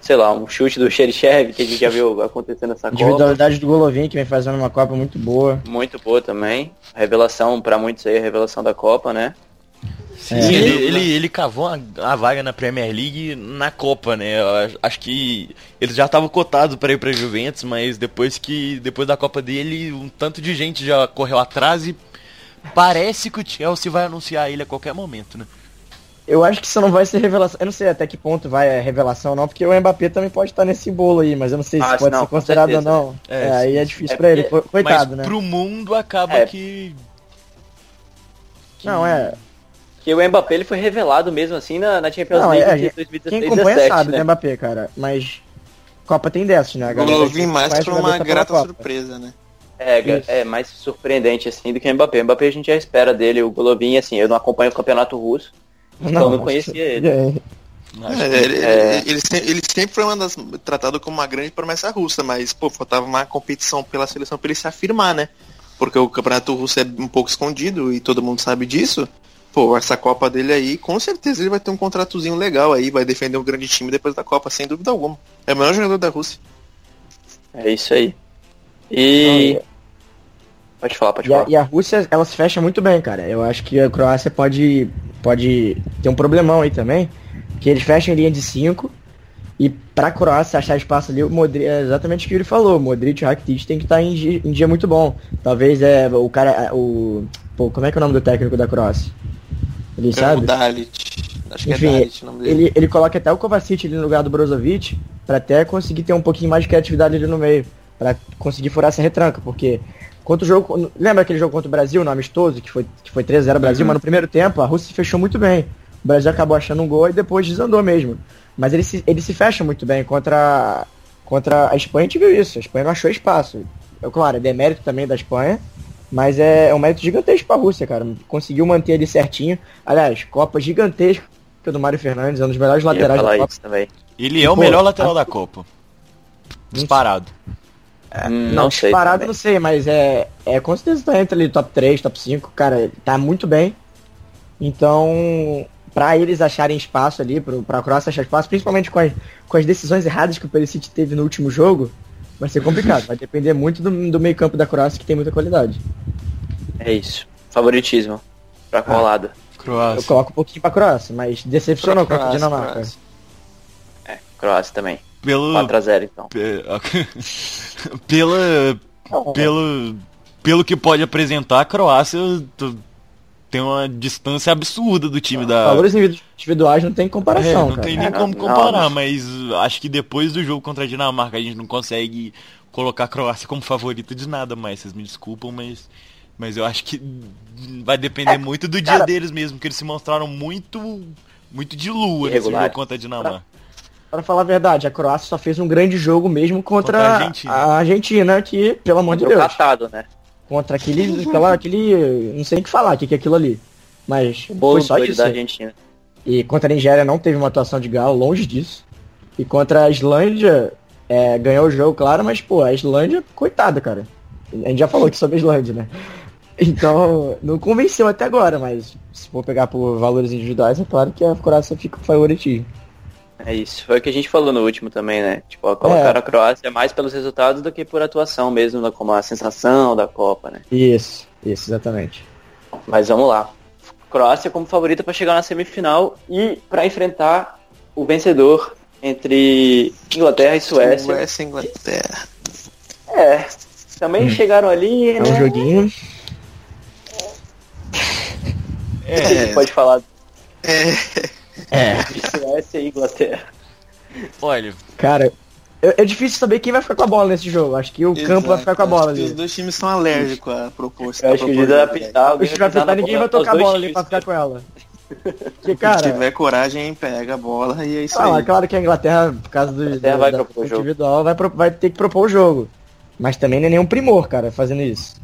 sei lá, um chute do Xerichev, que a gente já viu acontecer nessa Copa. Individualidade do Golovin, que vem fazendo uma Copa muito boa. Muito boa também. Revelação, pra muitos aí, a revelação da Copa, né? Sim, é. ele, ele, ele cavou a, vaga na Premier League na Copa, né? Eu acho que ele já estava cotado para ir para Juventus, mas depois que depois da Copa dele, um tanto de gente já correu atrás e parece que o Chelsea vai anunciar ele a qualquer momento, né? Eu acho que isso não vai ser revelação. Eu não sei até que ponto vai a revelação não, porque o Mbappé também pode estar nesse bolo aí, mas eu não sei se ah, pode não, ser considerado ou não. É, é, aí é difícil é para ele, coitado, mas né? Pro mundo acaba é. que... que... Não, é. Que o Mbappé ele foi revelado mesmo assim na, na Champions não, League é, de 2016 Quem acompanha sabe né? do Mbappé, cara, mas Copa tem dessas, né? Eu vim mais pra uma grata surpresa, né? É, é mais surpreendente assim do que o Mbappé. O Mbappé a gente já espera dele, o Golovin, assim, eu não acompanho o campeonato russo, não, então não conhecia ele. É. É, ele, é... ele, ele, sempre foi uma das, tratado como uma grande promessa russa, mas pô, faltava uma competição pela seleção para ele se afirmar, né? Porque o campeonato russo é um pouco escondido e todo mundo sabe disso. Pô, essa Copa dele aí, com certeza ele vai ter um contratozinho legal aí, vai defender um grande time depois da Copa, sem dúvida alguma. É o melhor jogador da Rússia. É isso aí. E. Pode falar, pode e falar. A, e a Rússia, ela se fecha muito bem, cara. Eu acho que a Croácia pode, pode ter um problemão aí também. Que eles fecham em linha de 5. E pra Croácia achar espaço ali, o Modric, é exatamente o que ele falou. O Modric e o Rakitic tem que estar em, dia, em dia muito bom. Talvez é o cara. O. Pô, como é que é o nome do técnico da Croácia? Ele é sabe? Dalit. Acho Enfim, que é Dalit, o nome dele. Ele, ele coloca até o Kovacic ali no lugar do Brozovic para até conseguir ter um pouquinho mais de criatividade ali no meio. para conseguir furar essa retranca, porque Contra o jogo. Lembra aquele jogo contra o Brasil, no amistoso, que foi, que foi 3x0 Brasil, uhum. mas no primeiro tempo a Rússia se fechou muito bem. O Brasil acabou achando um gol e depois desandou mesmo. Mas ele se, ele se fecha muito bem contra, contra a Espanha, a gente viu isso. A Espanha não achou espaço. Eu, claro, é demérito também da Espanha, mas é, é um mérito gigantesco para a Rússia, cara. Conseguiu manter ali certinho. Aliás, Copa gigantesca do Mário Fernandes, é um dos melhores laterais da Copa. Também. Ele é o melhor lateral a... da Copa. Disparado. É, hum, não, não sei. Parado também. não sei, mas é, é com certeza tá entre ali top 3, top 5, cara, tá muito bem. Então, para eles acharem espaço ali, pro, pra Croácia achar espaço, principalmente com as, com as decisões erradas que o Perisic teve no último jogo, vai ser complicado. vai depender muito do, do meio campo da Croácia, que tem muita qualidade. É isso. Favoritismo pra qual ah, lado? Croácia. Eu coloco um pouquinho pra Croácia, mas decepcionou com a Dinamarca. Croácia. É, Croácia também. Pelo... 4x0 então. Pela. Pelo. Pelo que pode apresentar, a Croácia tem uma distância absurda do time da. Valores individuais não tem comparação. É, não cara. tem nem como comparar, mas acho que depois do jogo contra a Dinamarca a gente não consegue colocar a Croácia como favorita de nada mais. Vocês me desculpam, mas. Mas eu acho que vai depender é, muito do dia deles mesmo, que eles se mostraram muito. Muito de lua nesse jogo contra a Dinamarca. Para falar a verdade, a Croácia só fez um grande jogo mesmo contra, contra a, Argentina. a, Argentina. que, pelo amor de Deus. Catado, né? Contra aquele, aquela, aquele. Não sei o que falar, o que, que é aquilo ali. Mas foi só isso. Da Argentina. E contra a Nigéria não teve uma atuação de galo, longe disso. E contra a Islândia, é, ganhou o jogo, claro, mas, pô, a Islândia, coitada, cara. A gente já falou aqui sobre a Islândia, né? Então, não convenceu até agora, mas se for pegar por valores individuais, é claro que a Croácia fica com favoritismo. É isso, foi o que a gente falou no último também, né? Tipo, colocar é. a Croácia mais pelos resultados do que por atuação mesmo, como a sensação da Copa, né? Isso, isso, exatamente. Mas vamos lá. Croácia como favorita para chegar na semifinal e para enfrentar o vencedor entre Inglaterra e Suécia. Suécia e Inglaterra. É, também hum. chegaram ali, é né? um joguinho. É. Pode falar. É. É. Suécia e Inglaterra. Olha. Cara, é, é difícil saber quem vai ficar com a bola nesse jogo. Acho que o Exato. campo vai ficar com a bola ali. Os dois times são alérgicos à proposta. Eu acho que o vai apitar. O vai apitar, ninguém vai tocar a bola ali pra ficar com ela. Que, cara, Se tiver coragem, pega a bola e é isso ah, aí. Claro que a Inglaterra, por causa do, Inglaterra vai da, individual, vai, vai ter que propor o jogo. Mas também não é nenhum primor, cara, fazendo isso.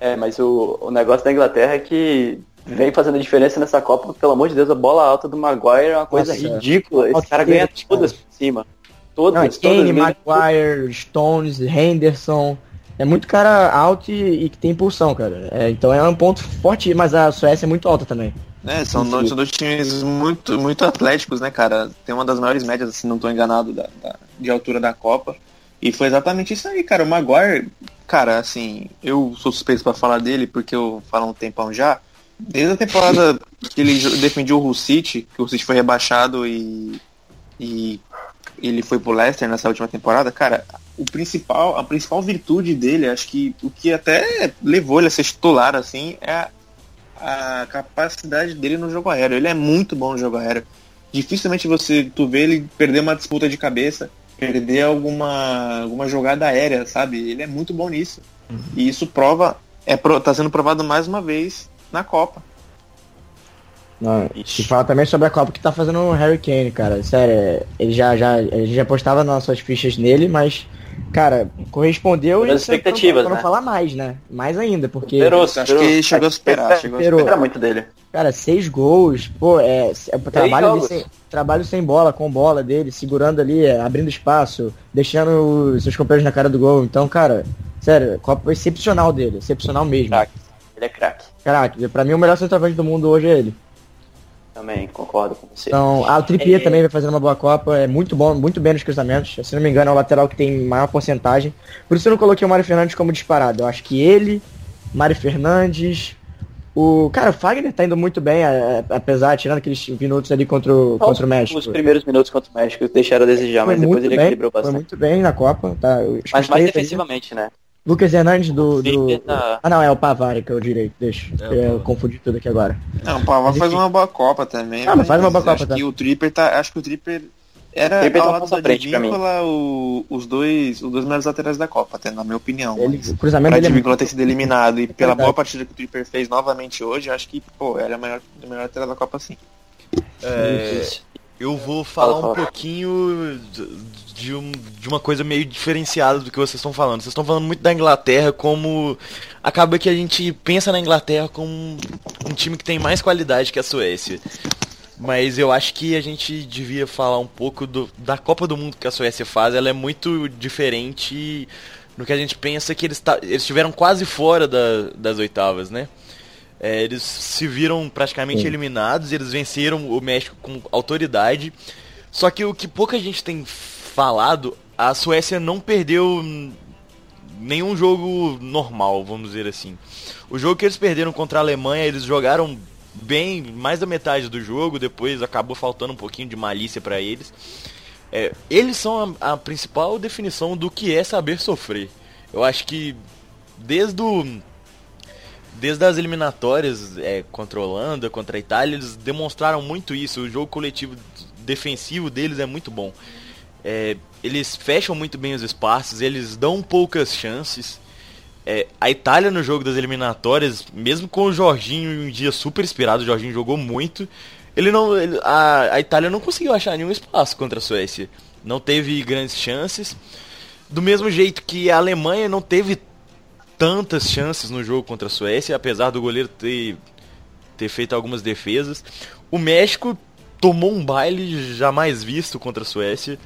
É, mas o, o negócio da Inglaterra é que vem fazendo diferença nessa Copa, pelo amor de Deus, a bola alta do Maguire é uma coisa Nossa, ridícula. Esse cara ganha todas por cima. Todas, Não, Kane, Maguire, Stones, Henderson. É muito cara alto e, e que tem impulsão, cara. É, então é um ponto forte, mas a Suécia é muito alta também. É, são dois, dois times muito, muito atléticos, né, cara? Tem uma das maiores médias, se não estou enganado, da, da, de altura da Copa. E foi exatamente isso aí, cara. O Maguire, cara, assim, eu sou suspeito para falar dele porque eu falo um tempão já. Desde a temporada que ele defendia o City, que o City foi rebaixado e, e ele foi pro Leicester nessa última temporada, cara, o principal, a principal virtude dele, acho que o que até levou ele a ser titular, assim, é a, a capacidade dele no jogo aéreo. Ele é muito bom no jogo aéreo. Dificilmente você, tu vê ele perder uma disputa de cabeça, perder alguma, alguma jogada aérea, sabe? Ele é muito bom nisso. Uhum. E isso prova, é, tá sendo provado mais uma vez na Copa. Não, e fala também sobre a Copa que tá fazendo o Harry Kane, cara. Sério, ele já, já, a gente já postava nossas fichas nele, mas, cara, correspondeu e expectativas, pra não né? falar mais, né? Mais ainda, porque. Superou, Acho que ele chegou a superar. Chegou a Espera muito dele. Cara, seis gols, pô, é, é trabalho, de sem, trabalho sem bola, com bola dele, segurando ali, é, abrindo espaço, deixando os seus companheiros na cara do gol. Então, cara, sério, Copa excepcional dele, excepcional mesmo. Ele é craque. Caraca, pra mim o melhor centroavante do mundo hoje é ele. Também concordo com você. Então, o Trippier É. também vai fazendo uma boa Copa, é muito bom, muito bem nos cruzamentos. Se não me engano, é o lateral que tem maior porcentagem. Por isso eu não coloquei o Mário Fernandes como disparado. Eu acho que ele, Mário Fernandes, o. Cara, o Fagner tá indo muito bem, a- a- apesar, tirando aqueles minutos ali contra o, contra o México. Os primeiros minutos contra o México deixaram a desejar, Foi mas depois ele bem, equilibrou foi bastante. muito bem na Copa, tá? Mas mais defensivamente, né? Lucas Hernandes do. do... Tá- Ah não, é o Pavari que é o direito, deixa. É, o eu confundi tudo aqui agora. Não, o Pavard Mas, faz uma boa Copa também. Ah, mas faz uma boa acho Copa, tá. que o Tripper tá. Acho que o Tripper era Tripper tá ao um lado da. Advíncula o- os dois os dois melhores laterais da Copa, até na minha opinião. Ele, mas o cruzamento pra dele é ter sido eliminado e pela Verdade. boa partida que o Tripper fez novamente hoje, acho que, pô, ele é o melhor, o melhor lateral da Copa sim. É, eu vou falar Fala, um pouquinho de- um- de uma coisa meio diferenciada do que vocês estão falando. Vocês estão falando muito da Inglaterra como. Acaba que a gente pensa na Inglaterra como um time que tem mais qualidade que a Suécia. Mas eu acho que a gente devia falar um pouco do- da Copa do Mundo que a Suécia faz. Ela é muito diferente no que a gente pensa que eles, ta- eles estiveram quase fora da- das oitavas, né? É, eles se viram praticamente Sim. eliminados, eles venceram o México com autoridade. Só que o que pouca gente tem falado, a Suécia não perdeu hum, nenhum jogo normal, vamos dizer assim. O jogo que eles perderam contra a Alemanha, eles jogaram bem, mais da metade do jogo, depois acabou faltando um pouquinho de malícia pra eles. É, eles são a, a principal definição do que é saber sofrer. Eu acho que desde o desde as eliminatórias é, contra a Holanda, contra a Itália, eles demonstraram muito isso. O jogo coletivo defensivo deles é muito bom. É, eles fecham muito bem os espaços, eles dão poucas chances. É, a Itália no jogo das eliminatórias, mesmo com o Jorginho um dia super inspirado, o Jorginho jogou muito. Ele não, ele- a, a Itália não conseguiu achar nenhum espaço contra a Suécia. Não teve grandes chances. Do mesmo jeito que a Alemanha não teve tantas chances no jogo contra a Suécia, apesar do goleiro ter, ter feito algumas defesas. O México tomou um baile jamais visto contra a Suécia.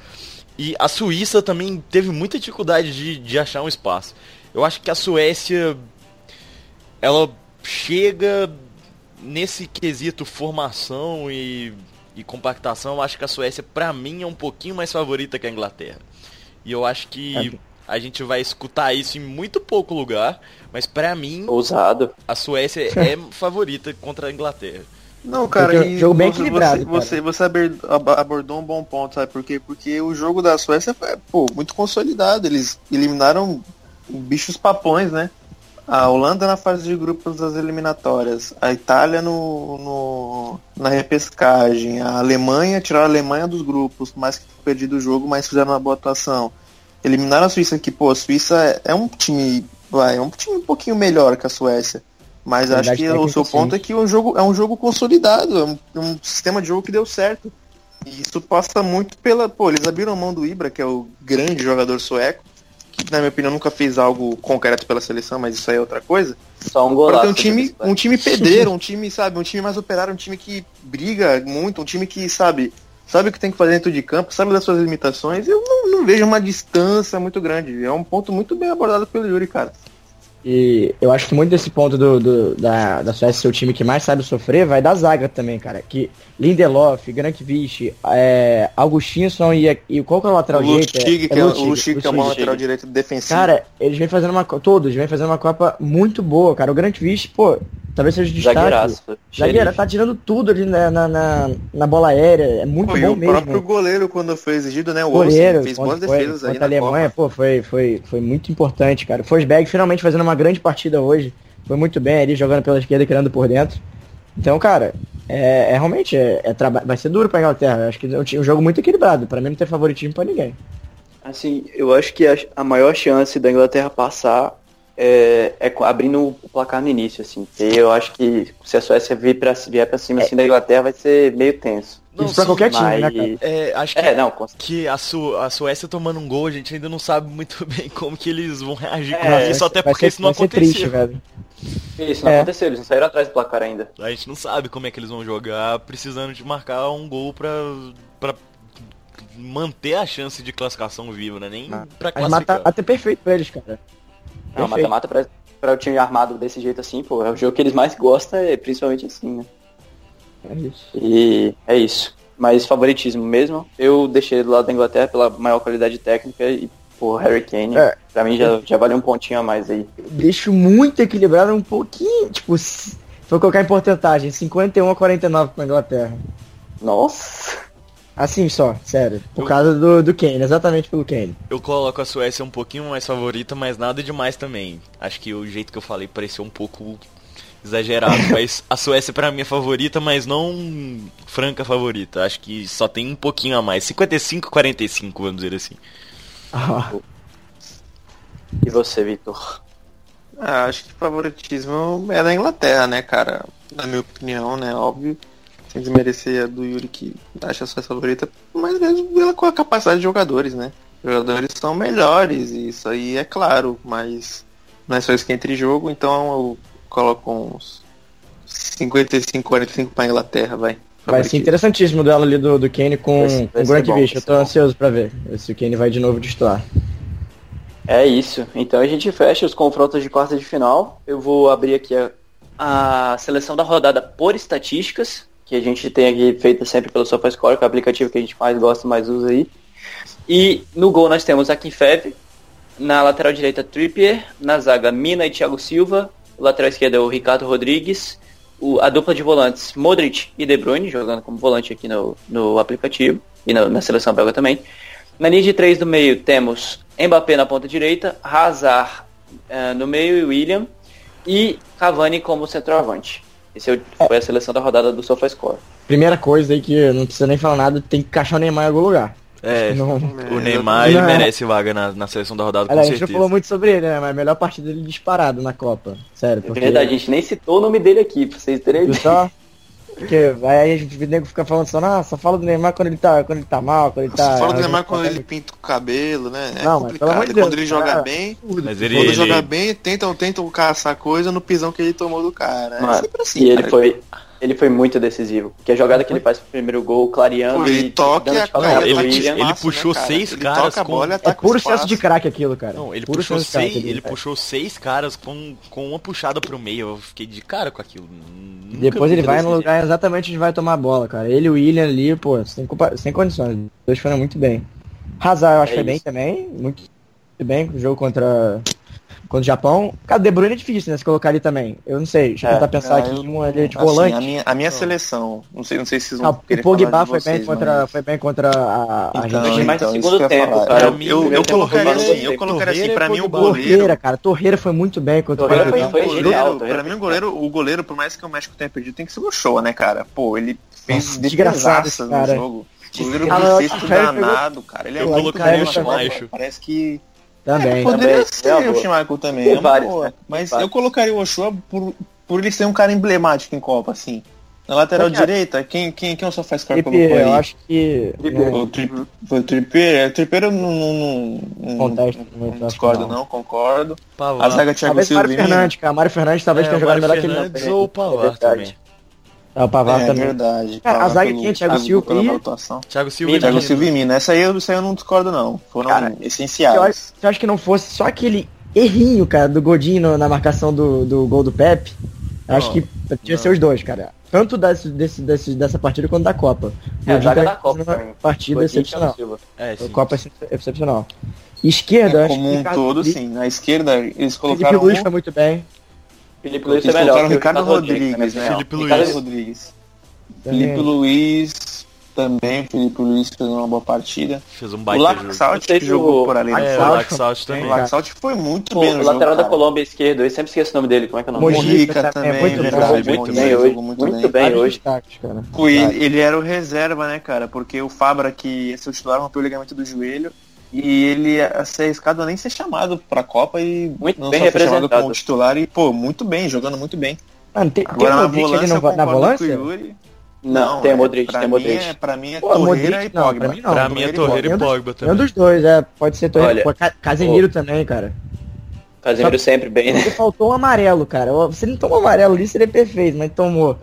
E a Suíça também teve muita dificuldade de, de achar um espaço. Eu acho que a Suécia ela chega nesse quesito formação e, e compactação. Eu acho que a Suécia, pra mim, é um pouquinho mais favorita que a Inglaterra. E eu acho que a gente vai escutar isso em muito pouco lugar, mas pra mim, Ousado. a Suécia é favorita contra a Inglaterra. Não, cara, Jogo- e jogo bem você, equilibrado, Você, cara. você, você abordou um bom ponto, sabe por quê? Porque o jogo da Suécia foi, pô, muito consolidado. Eles eliminaram bichos papões, né? A Holanda na fase de grupos das eliminatórias, a Itália no, no- na repescagem, a Alemanha, tiraram a Alemanha dos grupos, por mais que perdido o jogo, mas fizeram uma boa atuação. Eliminaram a Suíça, que, pô, a Suíça é- é um time, vai, é um time um pouquinho melhor que a Suécia. Mas acho que o seu ponto é que o jogo é um jogo consolidado, é um, um sistema de jogo que deu certo. E isso passa muito pela. Pô, eles abriram mão do Ibra, que é o grande jogador sueco, que na minha opinião nunca fez algo concreto pela seleção, mas isso aí é outra coisa. Só um Pra golaço. ter um time, deles, um time pedreiro, um time, sabe, um time mais operário, um time que briga muito, um time que, sabe, sabe o que tem que fazer dentro de campo, sabe das suas limitações. Eu não, não vejo uma distância muito grande. É um ponto muito bem abordado pelo Yuri, cara. E eu acho que muito desse ponto do, do- da, da Suécia ser o time que mais sabe sofrer vai da zaga também, cara. Que Lindelof, Grankvist, é, Augustinson e, e qual que é o lateral o direito? Lustig, que é, Lustig, o Lustig, que é uma lateral direito defensivo. Cara, eles vêm fazendo uma todos vêm fazendo uma Copa muito boa, cara. O Grankvist, pô, talvez seja o destaque. Zagueiraço. Zagueira, tá tirando tudo ali na, na, na, na bola aérea. É muito e bom o mesmo. próprio goleiro, quando foi exigido, né? O goleiro, Olsen, fez boas foi, defesas aí na Alemanha, Copa. pô, foi, foi, foi muito importante, cara. O Forsberg finalmente fazendo uma grande partida hoje. Foi muito bem ali, jogando pela esquerda e criando por dentro. Então, cara, é, é realmente, é, é traba- vai ser duro pra Inglaterra. Acho que é um um jogo muito equilibrado. Pra mim não tem favoritismo pra ninguém. Assim, eu acho que a, a maior chance da Inglaterra passar é, é abrindo o placar no início, assim. E eu acho que se a Suécia vir pra, vier pra cima assim da Inglaterra vai ser meio tenso. Isso pra sim, qualquer time, né, Mas- cara? É, acho que, É, não, com que a, Su a Suécia tomando um gol, a gente ainda não sabe muito bem como que eles vão reagir com É, isso, até porque ser, isso não aconteceu. triste, velho. Isso não É. aconteceu, eles não saíram atrás do placar ainda. A gente não sabe como é que eles vão jogar, precisando de marcar um gol pra, pra manter a chance de classificação viva, né? Nem pra Mas classificar. mata até perfeito pra eles, cara. Não, mata-mata pra, pra o time armado desse jeito assim, pô, é o jogo que eles mais gostam, é principalmente assim, né? É isso. E é isso. Mas favoritismo mesmo, eu deixei do lado da Inglaterra pela maior qualidade técnica e, pô, Harry Kane, É. pra mim já, já valeu um pontinho a mais aí. Deixo muito equilibrado um pouquinho, tipo, se for colocar em porcentagem, 51 a 49 pra Inglaterra. Nossa! Assim só, sério. Por Eu- causa do, do Kane, exatamente pelo Kane. Eu coloco a Suécia um pouquinho mais favorita, mas nada demais também. Acho que o jeito que eu falei pareceu um pouco exagerado, mas a Suécia pra mim é favorita, mas não franca favorita. Acho que só tem um pouquinho a mais. 55 45, vamos dizer assim. Ah, E você, Vitor? Ah, acho que o favoritismo é da Inglaterra, né, cara? Na minha opinião, né, óbvio. Sem desmerecer a do Yuri que acha a sua favorita, mas mesmo pela com a capacidade de jogadores, né? Os jogadores são melhores, e isso aí é claro, mas não é só isso que entra em jogo, então eu coloco uns 55, 45 pra Inglaterra, vai. vai ser interessantíssimo o duelo ali do, do Kane com Vai ser- vai o Eu tô bom. ansioso pra ver se o Kane vai de novo destoar. É isso. Então a gente fecha os confrontos de quarta de final. Eu vou abrir aqui a, a seleção da rodada por estatísticas, que a gente tem aqui feita sempre pelo SofaScore, que é o aplicativo que a gente mais gosta, mais usa aí. E no gol nós temos a Fev, na lateral direita Trippier, na zaga Mina e Thiago Silva, o lateral esquerdo é o Ricardo Rodrigues, o- a dupla de volantes Modric e De Bruyne, jogando como volante aqui no, no aplicativo e na, na seleção belga também. Na linha de três do meio temos Mbappé na ponta direita, Hazard eh, no meio e William e Cavani como centroavante. Esse é o- foi a seleção da rodada do SofaScore. Primeira coisa aí que não precisa nem falar nada, tem que encaixar o Neymar em algum lugar. É, Não, o Neymar ele Não. merece vaga na, na seleção da rodada, com Olha, a gente não falou muito sobre ele, né? Mas a melhor partida dele disparado na Copa. Sério, É porque... verdade, a gente nem citou o nome dele aqui, pra vocês terem ideia. só? Porque aí a gente o nego fica falando só, ah, só fala do Neymar quando ele tá, quando ele tá mal, quando ele tá. Só fala do Neymar quando ele pinta o cabelo, né? É Não, mas pelo complicado. amor de Deus, quando ele cara. joga bem, Mas ele, quando ele- joga bem, tentam, tentam caçar coisa no pisão que ele tomou do cara. É Mano, sempre assim, e ele cara. foi, ele foi muito decisivo. Porque a jogada que ele faz pro primeiro gol, clareando Pô, ele e toca dando e de calcanhar a- pro ele- William. ele puxou seis ele caras toca a com- bola É ataca puro o excesso de craque aquilo, cara. Não, ele Puro puxou seis, ele cara. puxou seis caras com, com uma puxada pro meio. Eu fiquei de cara com aquilo. Nunca Depois ele vai no lugar exatamente onde vai tomar a bola, cara. Ele e o William ali, pô, sem, compa- sem condições. Os dois foram muito bem. Hazard eu acho É que foi bem isso. também. Muito bem com o jogo contra, contra o Japão. Cara, o De Bruyne é difícil, né? Se colocar ali também. Eu não sei. Deixa eu É, tentar pensar Ah, aqui um ali de assim, volante. a minha, a minha seleção, não sei, não sei se vocês Ah, vão o querer Pogba falar de foi, bem vocês, contra, mas- foi bem contra a, a Então, Argentina. mais no então, segundo tempo, cara. Eu, eu, o eu colocaria tempo assim, eu colocaria assim, pra mim o goleiro... Torreira, cara. Torreira foi muito bem contra o Torreira foi- o foi goleiro, genial, pra mim o goleiro, o goleiro, por mais que o México tenha perdido, tem que ser o Show, né, cara? Pô, ele fez cara. no jogo. O goleiro o Ferro pegou- danado, cara. Ele é Eu muito colocaria bom o na Copa. Schmeichel. Parece que Também. poderia Também, ser é o. Schmeichel também. Tem é vários, boa. né? Mas Vários. eu colocaria o Ochoa por, por ele ser um cara emblemático em Copa, assim. Na lateral Porque- direita, quem, quem, quem o só faz colocou aí? eu acho que. Trippier. né, O Trip- Foi o Trippier, é, o Trippier eu não, não, não, não, não que discordo não. não, concordo. Pavard. A zaga Thiago Talvez Silva Mário. Fernandes, cara. Mário Fernandes talvez É, tenha jogado melhor que ele. Fernandes não. ou o É verdade. também. Ah, o Pavard É também. verdade. Cara, a zaga é Thiago Silva e-. Thiago Silva Mina, e Thiago. Silva e Mina. Essa aí, eu- essa aí eu não discordo não. Foram Cara, essenciais. acho, eu acho que não fosse só aquele errinho, cara, do Godinho na marcação do, do gol do Pepe. eu Acho que tinha que ser os dois, cara. Tanto desse, desse, desse- dessa partida quanto da Copa. É, a zaga tá da Copa também. Partida Godinho excepcional. É, A sim. Copa é excepcional. Esquerda, É, acho como que um todo, sim. Na esquerda, eles Felipe colocaram Luiz um- foi muito bem. Felipe Luiz Eles é melhor. o o Ricardo Rodrigues, né? opinião. Felipe Ricardo Luiz. Rodrigues. Também. Felipe Luiz também, Felipe Luiz fez uma boa partida. Fez um o baita jogo. Laxalt se jogou o- por ali. É, né? o Laxalt Laxalt O também. Laxalt foi muito O bem no jogo, lateral da cara. Colômbia esquerdo, eu sempre esqueço o nome dele, como é que é o nome Mojica também, também, muito verdade, bom, muito bem jogou hoje, muito muito bem. bem hoje. cara. Pô, ele, ele era o reserva, né, cara? Porque o Fabra, que ia ser o titular, rompeu o ligamento do joelho. E ele ia ser arriscado a nem ser chamado pra Copa e Muito não bem só chamado representado. como titular e, pô, muito bem, jogando muito bem. Mano, tem, Agora tem na Modric ali volância, no, eu na volância? Yuri. Não, tem é, o Modric, pra tem o mim Modric. é- Pra mim é Pô, Torreira Modric e não, Pogba. pra mim não. Pra mim é Torreira e Pogba. Pogba É um também. dos dois, é. Pode ser Torreira. Olha, Pô, Ca- Casemiro também, cara. Casemiro sempre bem, né? Porque faltou um amarelo, cara. Se ele não tomou amarelo ali, seria perfeito, mas tomou.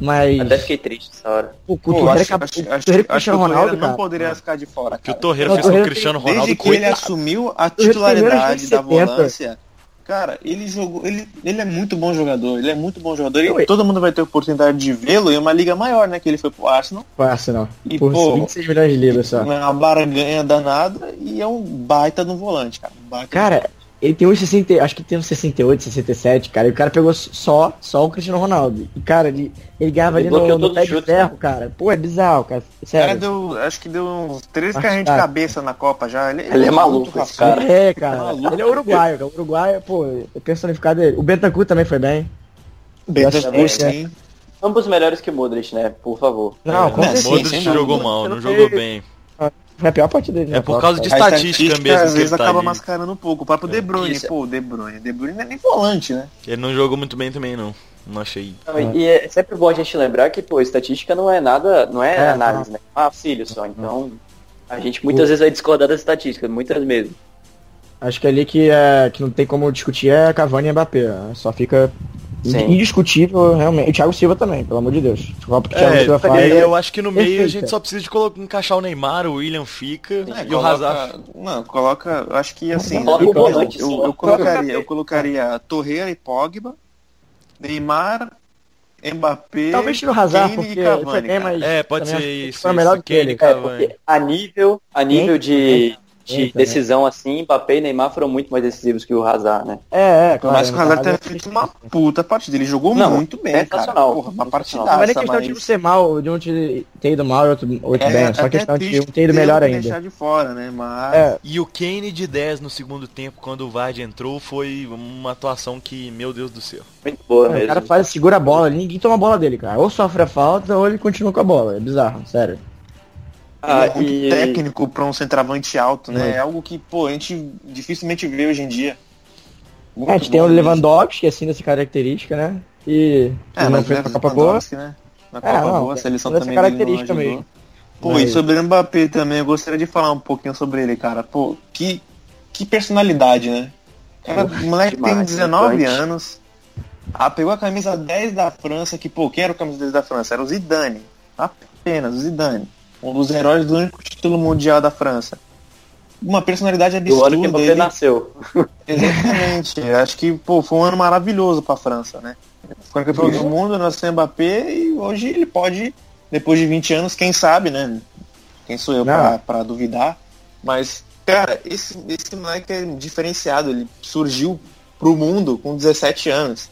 Mas. Até fiquei triste essa hora. Pô, o Pô, Torreira acho, acabou- acho, o acho, Torreira acho com o que o Cristiano Torreira Ronaldo, não cara. poderia ficar de fora, Que o cara. Torreira Não, fez com o Cristiano Ronaldo Desde que ele assumiu a titularidade da menos de 70. volância, cara, ele jogou, ele, ele é muito bom jogador, ele é muito bom jogador e todo mundo vai ter oportunidade de vê-lo em uma liga maior, né, que ele foi pro Arsenal, Pô, Arsenal. E, Por pô, 26 milhões de libras só. uma barganha danada e é um baita no volante, cara. um baita Cara, ele tem uns 60, acho que tem uns 68, 67, cara. E o cara pegou só, só o Cristiano Ronaldo. E, cara, ele, ele ganhava Ele ali no, no pé de ferro, né? cara. Pô, é bizarro, cara. O cara Sério. deu, acho que deu uns três Acho carrinhos de cabeça na Copa já. Ele, Ele é maluco, esse cara. É, cara. Maluco. Ele é uruguaio, cara. O uruguaio, pô, é personificado dele. O Bentancur também foi bem. Que é. sim. Ambos melhores que o Modric, né? Por favor. Não, com É, certeza. sim, Modric jogou mal, não jogou bem. Foi a pior partida dele. É na por causa de. A estatística mesmo às vezes tá acaba ali. mascarando um pouco. O próprio De Bruyne, pô, De Bruyne. De Bruyne não é nem volante, né? Ele não jogou muito bem também, não. Não achei. Não, E é sempre bom a gente lembrar que, pô, estatística não é nada, não é, É, análise, né? É um auxílio só. Então, a gente muitas vezes vai discordar das estatísticas, muitas mesmo. Acho que ali que, é, que não tem como discutir é Cavani e Mbappé. Só fica Sim. indiscutível, realmente. E Thiago Silva também, pelo amor de Deus. O Copa que o Thiago É, Silva faz. é, eu acho que no meio a gente só precisa de colo- encaixar o Neymar, o William fica É, e o coloca- Hazard. Não, coloca. Eu acho que assim. Coloca eu, o volante eu, só. eu colocaria, eu colocaria Torreira e Pogba, Neymar, Mbappé. Talvez tire o Hazard, Kane e porque Cavani, cara. mais. É, pode ser isso. Foi melhor isso, do que Kane, ele. É, a nível, a nível de, de também. decisão assim, Mbappé e Neymar foram muito mais decisivos que o Hazard, né? É, é, claro. que o Hazard tenha não feito uma puta partida. Ele jogou Não, muito bem, cara. sensacional. Porra, uma Sensacional. partidaça, é nem questão de um mas... ser mal, de um te- ter ido mal e outro, outro É, bem. Só até questão de um ter ido melhor ainda. deixar de fora, né? Mas... É, E o Kane de 10 no segundo tempo, quando o Vardy entrou, foi uma atuação que, meu Deus do céu. Muito boa o mesmo. cara faz, segura a bola, ninguém toma a bola dele, cara. Ou sofre a falta ou ele continua com a bola. É bizarro, sério. Ah, é muito e- técnico pra um centroavante alto, né? Muito. É algo que, pô, a gente dificilmente vê hoje em dia. É, a gente tem o Lewandowski, assim, dessa característica, né? E É, mas fez é pra Copa Boa. Né? Na Copa não, Boa, a seleção também dele não característica ajudou. mesmo. Pô, Mas- e sobre o Mbappé também, eu gostaria de falar um pouquinho sobre ele, cara. Pô, que, que personalidade, né? Cara, o moleque tem demais, 19 gigante. anos. Ah, pegou a camisa 10 da França, que, pô, quem era o camisa 10 da França? Era o Zidane. Apenas o Zidane. Um dos heróis do único título mundial da França. Uma personalidade Do ano que absurda. você Ele, nasceu. Exatamente. Acho que pô, foi um ano maravilhoso para a França, né? Foi campeão do mundo, nasceu Mbappé e hoje ele pode, depois de 20 anos, quem sabe, né? Quem sou eu para duvidar? Mas, cara, esse, esse moleque é diferenciado. Ele surgiu pro mundo com 17 anos.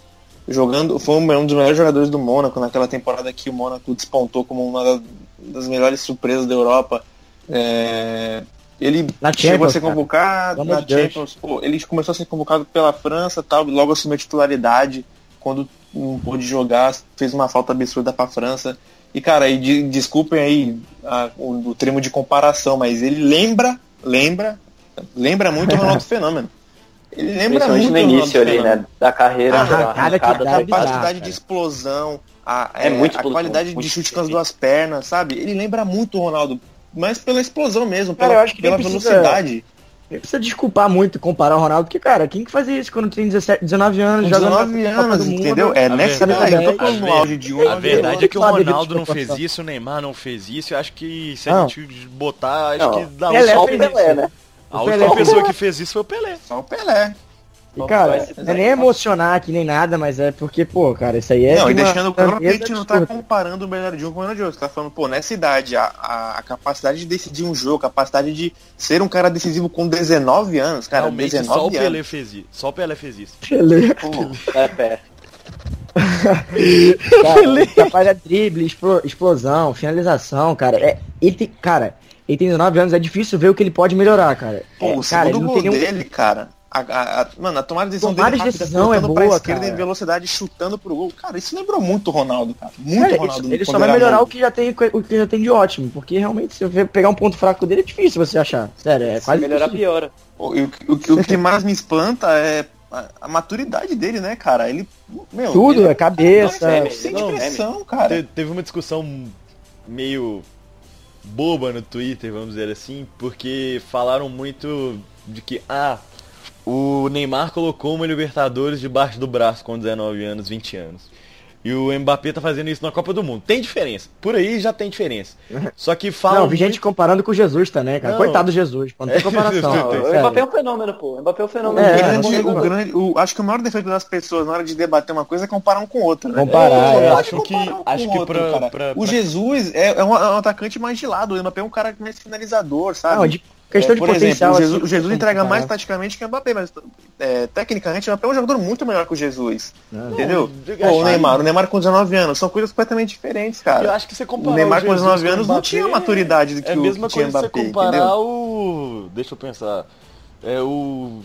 Jogando, foi um dos melhores jogadores do Mônaco naquela temporada que o Mônaco despontou como uma das melhores surpresas da Europa. É, ele Na chegou a ser convocado na. Champions. Pô, ele começou a ser convocado pela França tal, logo assumiu a titularidade. Quando não pôde jogar, fez uma falta absurda pra França. E, cara, e de- desculpem aí a- o, o termo de comparação, mas ele lembra, lembra, lembra muito o Ronaldo Fenômeno. Ele lembra muito no início ali, né? Da carreira, Ah, da arrancada que dá, dá. capacidade de explosão, a, É é, muito a qualidade muito de chute com as duas pernas, sabe? Ele lembra muito o Ronaldo, mas pela explosão mesmo, Cara, pela, eu acho que pela precisa- velocidade. Nem precisa desculpar muito comparar o Ronaldo, porque, cara, quem que fazia isso quando tem 17, 19 anos, Com jogando 19 na Copa anos, entendeu? É A nessa verdade- eu tô a no ver- auge de um. A verdade é que o Ronaldo não proporção. fez isso, o Neymar não fez isso. Eu acho que se Não. a gente botar, acho Não. que dá Pelé um Só o fez Pelé, né? A O última Pelé- pessoa que fez isso foi o Pelé. Só o Pelé. E, cara, não é nem emocionar aqui nem nada, mas é porque, pô, cara, isso aí é. não, de e deixando claro que a gente não tá comparando o melhor de um com o melhor de outro. Tá falando, pô, nessa idade, a, a, a capacidade de decidir um jogo, a capacidade de ser um cara decisivo com 19 anos, cara, Realmente só o 19 Pelé anos. fez isso. Só o Pelé fez isso. Pelé. Pô, É, pé. cara, capaz de drible, explo- explosão, finalização, cara. É, ele tem, cara, ele tem 19 anos, é difícil ver o que ele pode melhorar, cara. Pô, É, o cara, segundo gol tem nenhum- dele, cara. A, a- a- mano, a tomada de decisão Tomada dele de rápida, decisão é cortando pra boa, esquerda cara. em velocidade, chutando pro gol. Cara, isso lembrou muito o Ronaldo, cara. Muito Cara, Ronaldo. ele, ele só vai melhorar novo. o que já tem o que já tem de ótimo, porque realmente se você pegar um ponto fraco dele é difícil você achar. Sério, é Se quase melhorar, impossível. piora. O, o, o- o que mais me espanta é a, a maturidade dele, né, cara? Ele. Meu, Tudo, ele é cabeça. Não, é, sem Não, pressão, cara. Te- teve uma discussão meio boba no Twitter, vamos dizer assim, porque falaram muito de que, ah, o Neymar colocou uma Libertadores debaixo do braço com 19 anos, 20 anos. E o Mbappé tá fazendo isso na Copa do Mundo. Tem diferença. Por aí já tem diferença. Só que falam Não, vi gente muito- comparando com o Jesus também, cara. Não. Coitado do Jesus, pô, não tem É, comparação. O. Mbappé é um fenômeno, pô. O Mbappé é um fenômeno. É, grande, é o grande, o- acho que o maior defeito das pessoas na hora de debater uma coisa é comparar um com o outro, né? Comparar, é. pode Acho que- um acho o que outro, pra- pra- O Jesus é, é um, é um atacante mais de lado, o Mbappé é um cara mais finalizador, sabe? Não, de questão É, de potencial. exemplo, o Jesus, assim, o Jesus entrega mais comparar. taticamente que o Mbappé, mas é, tecnicamente o Mbappé é um jogador muito melhor que o Jesus. Não, entendeu? eu Pô, o Neymar, o Neymar com 19 anos, são coisas completamente diferentes, Eu cara. acho que você O comparar Neymar com Jesus 19 o anos não Mbappé tinha a maturidade do que É a o que tinha Mbappé, você comparar entendeu? o. Deixa eu pensar. É o.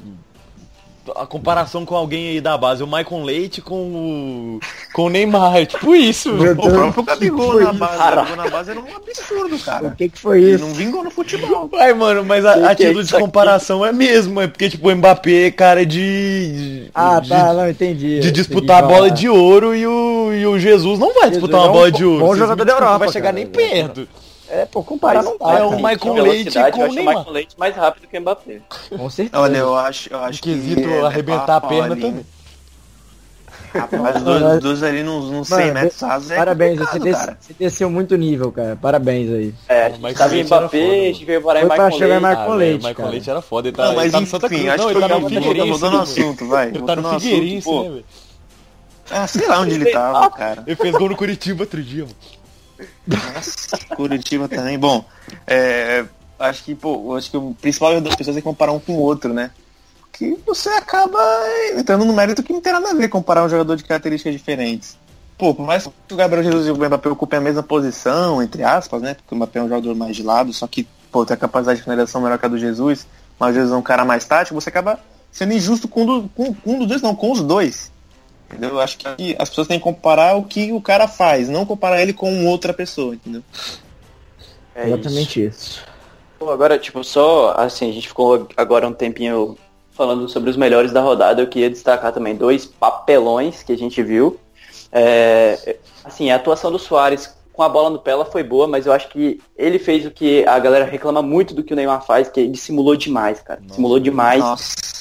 A comparação com alguém aí da base, o Michael Leite com o. com o Neymar. É tipo isso. Meu O Deus. próprio Gabigol na base, o Gabigol na base era um absurdo, O cara. que que foi Ele isso? não vingou no futebol. Vai, mano, mas a, Que a que é título de isso aqui? comparação é mesmo. É porque, tipo, o Mbappé é cara de. Ah, de, tá, não, entendi. de disputar a bola de ouro e o, e o Jesus não vai Jesus disputar é uma um bola de ouro. bom jogador da Europa, vai chegar cara. nem perto. É, pô, comparar não dá. é o cara. Michael Leite com eu o Neymar. Michael Leite mais rápido que o Mbappé. Com certeza. Olha, eu acho, eu acho No quesito que. é- arrebentar a pau perna ali. também. Rapaz, os dois, ali nos, nos 100 Mano, metros rasos é Parabéns, você, des- cara. você desceu muito nível, cara. Parabéns aí. É, a O gente tava em Mbappé, a gente veio parar em Foi pra Michael chegar em Leite. Michael Ah, Leite, o Michael cara. Leite era foda. Ele tá, Não, ele mas tá no Santa enfim, Cruz. acho Não, que ele tá no já Figueirense. mudando o assunto, vai. Ele tá no Figueirense, pô. né, velho? Ah, sei lá onde ele tava, cara. Ele fez gol no Curitiba outro dia, mano. Nossa, Curitiba também. Bom, é, acho que, pô, acho que o principal das pessoas é comparar um com o outro, né? Que você acaba entrando no mérito que não tem nada a ver comparar um jogador de características diferentes. Pô, por mais que o Gabriel Jesus e o Mbappé ocupem a mesma posição, entre aspas, né? Porque o Mbappé é um jogador mais de lado, só que, pô, tem a capacidade de finalização melhor que a do Jesus, mas o Jesus é um cara mais tático, você acaba sendo injusto com, do- com- com um dos dois, não, com os dois. Entendeu? Eu acho que as pessoas têm que comparar o que o cara faz, não comparar ele com outra pessoa, entendeu? É isso. Exatamente isso. Pô, agora, tipo, só assim, a gente ficou agora um tempinho falando sobre os melhores da rodada. Eu queria destacar também dois papelões que a gente viu. É, assim, a atuação do Soares com a bola no pé ela foi boa, mas eu acho que ele fez o que a galera reclama muito do que o Neymar faz, que ele simulou demais, cara. Simulou demais. Nossa.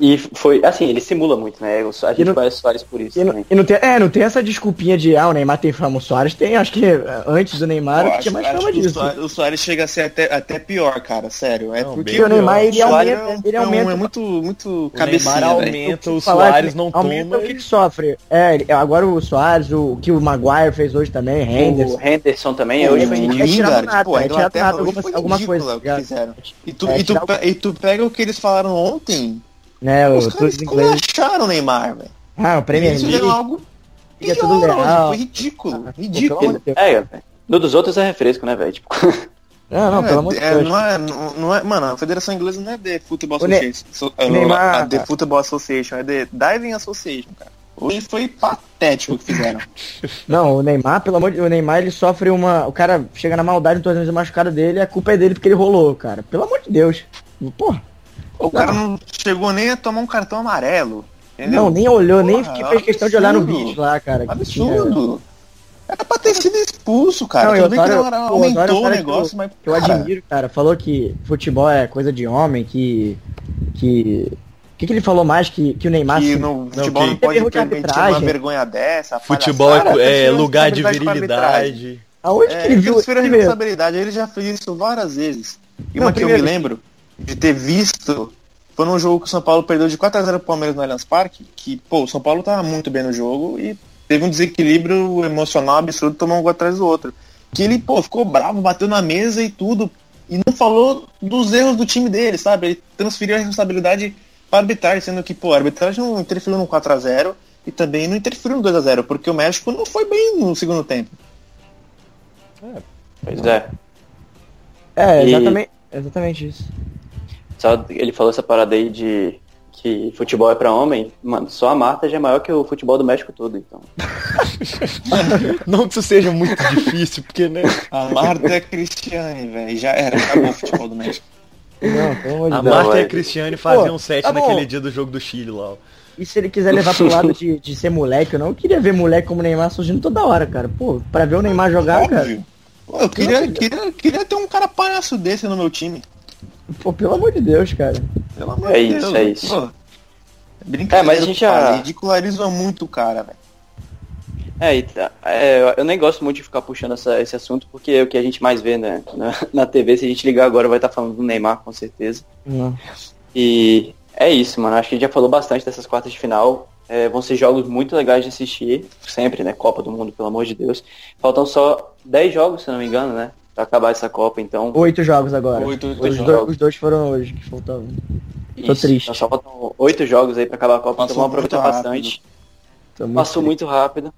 E foi, assim, ele simula muito, né? A gente não- conhece o Soares por isso E não, também. e não tem, é, não tem essa desculpinha de, ah, o Neymar tem fama, o Soares tem, acho que é, antes do Neymar o que tinha mais acho fama que o disso. Soares- O Soares chega a ser até, até pior, cara, sério. É Não, porque o Neymar, ele aumenta, é, ele um- aumenta é muito, muito O cabecinha, Neymar velho. aumenta, o Soares que não aumenta toma. o que ele sofre. É, agora o Soares, o que o Maguire fez hoje também, O Henderson. Henderson também, Pô, hoje o foi é Lingard, pô, a é Inglaterra alguma- coisa, o que. E tu, É, e, tu, o- e tu pega o que eles falaram ontem, Né, os o caras tudo esculacharam o Neymar, velho. Ah, o Premier League. fizeram algo pior tudo hoje, legal. foi ridículo, Pô, ridículo. de Deus. É, velho. no dos outros é refresco, né, velho? Tipo, Não, não, pelo amor de É, Deus. não, é, não, é, mano, a Federação Inglesa não é The Football Association. so- é, Neymar- a The Football Association, é The Diving Association, cara. Hoje foi patético o que fizeram. Não, o Neymar, pelo amor de Deus, o Neymar ele sofre uma. O cara chega na maldade no torneio machucado dele, a culpa é dele porque ele rolou, cara. Pelo amor de Deus. Porra. O cara não chegou nem a tomar um cartão amarelo. Entendeu? Não, nem olhou, nem Porra, que fez questão de olhar no vídeo lá, cara. Absurdo. Era pra ter sido expulso, cara. Não, Tudo bem que não era- o é um aumentou o cara que negócio, eu- mas. que eu cara, admiro, cara. Falou que futebol é coisa de homem, que. que. O que, que ele falou mais? Que, que o Neymar. Que no futebol que- não pode permitir uma vergonha dessa. Futebol é, palhaçada. é Transferiu lugar de virilidade. Aonde É, que ele viu? transferiu a Primeiro, responsabilidade. Ele já fez isso várias vezes. E Não, uma que eu me lembro de ter visto foi num jogo que o São Paulo perdeu de 4x0 pro Palmeiras no Allianz Parque, que, pô, o São Paulo tava muito bem no jogo e teve um desequilíbrio emocional absurdo, tomou um gol atrás do outro. Que ele, pô, ficou bravo, bateu na mesa e tudo, e não falou dos erros do time dele, sabe? Ele transferiu a responsabilidade para a arbitragem, sendo que, pô, a arbitragem não interferiu no 4x0, e também não interferiu no 2 a 0 porque o México não foi bem no segundo tempo. Pois é. É, E- exatamente, exatamente isso. Só ele falou essa parada aí de que futebol é pra homem. Mano, só a Marta já é maior que o futebol do México todo, então. Não que isso seja muito difícil, porque, né? A Marta é Cristiane, velho. Já era, acabou o futebol do México. Não, A. Marta e é. a Cristiane faziam um set tá naquele dia do jogo do Chile lá. ó. E se ele quiser levar pro lado de, de ser moleque, eu não queria ver moleque como o Neymar surgindo toda hora, cara. Pô, pra ver o Neymar jogar, cara. Óbvio. Pô, eu queria, queria, queria ter um cara palhaço desse no meu time. Pô, pelo amor de Deus, cara. Pelo amor É de isso, Deus. é isso. Pô, brincadeira, É, mas a gente já- faz, Ridicularizam muito o cara, velho. É, tá- é, eu nem gosto muito de ficar puxando essa- esse assunto, porque é o que a gente mais vê né, na, na TV. Se a gente ligar agora, vai estar falando do Neymar, com certeza. Não. E é isso, mano. Acho que a gente já falou bastante dessas quartas de final. É, vão ser jogos muito legais de assistir. Sempre, né? Copa do Mundo, pelo amor de Deus. Faltam só 10 jogos, se eu não me engano, né? Pra acabar essa Copa, então. Oito jogos agora. Oito, oito os, jogos. dois, os dois foram hoje que faltavam. Tô triste. Então só faltam 8 jogos aí pra acabar a Copa, então Passou vamos aproveitar muito rápido. bastante. Muito Passou muito rápido.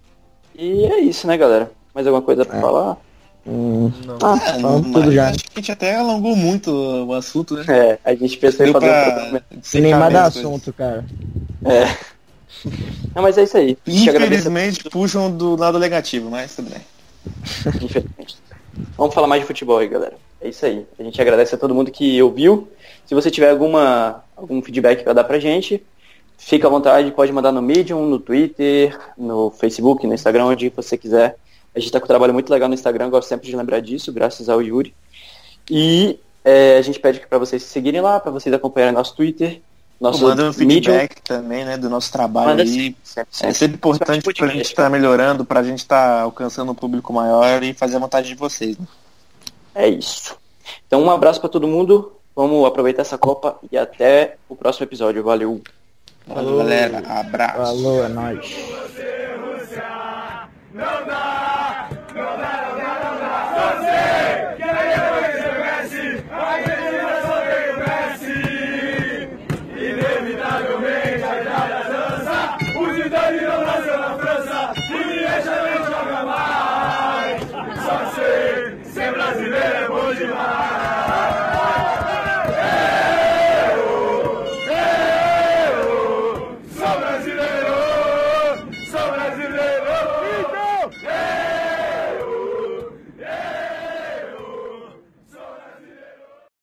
E é isso, né, galera? Mais alguma coisa pra É. falar? Hum. Não. Ah, É, tudo já. Acho que a gente até alongou muito o assunto, né? É, a gente pensou em fazer um pra dá as coisas. assunto, cara. É. Não, mas é isso aí. Infelizmente puxam do lado negativo, mas tudo bem. Infelizmente. Vamos falar mais de futebol aí, galera. É isso aí. A gente agradece a todo mundo que ouviu. Se você tiver alguma, algum feedback para dar pra gente, fica à vontade, pode mandar no Medium, no Twitter, no Facebook, no Instagram, onde você quiser. A gente tá com um trabalho muito legal no Instagram, gosto sempre de lembrar disso, graças ao Yuri. E é, a gente pede para vocês seguirem lá, para vocês acompanharem nosso Twitter, nosso Manda um Medium. feedback também, né, do nosso trabalho Manda aí. sempre, É sempre. importante pra Principalmente gente estar melhorando, pra gente estar alcançando um público maior e fazer a vontade de vocês. Né? É isso. Então, um abraço para todo mundo. Vamos aproveitar essa Copa e até o próximo episódio. Valeu. Valeu, galera. Abraço. Falou, é nóis.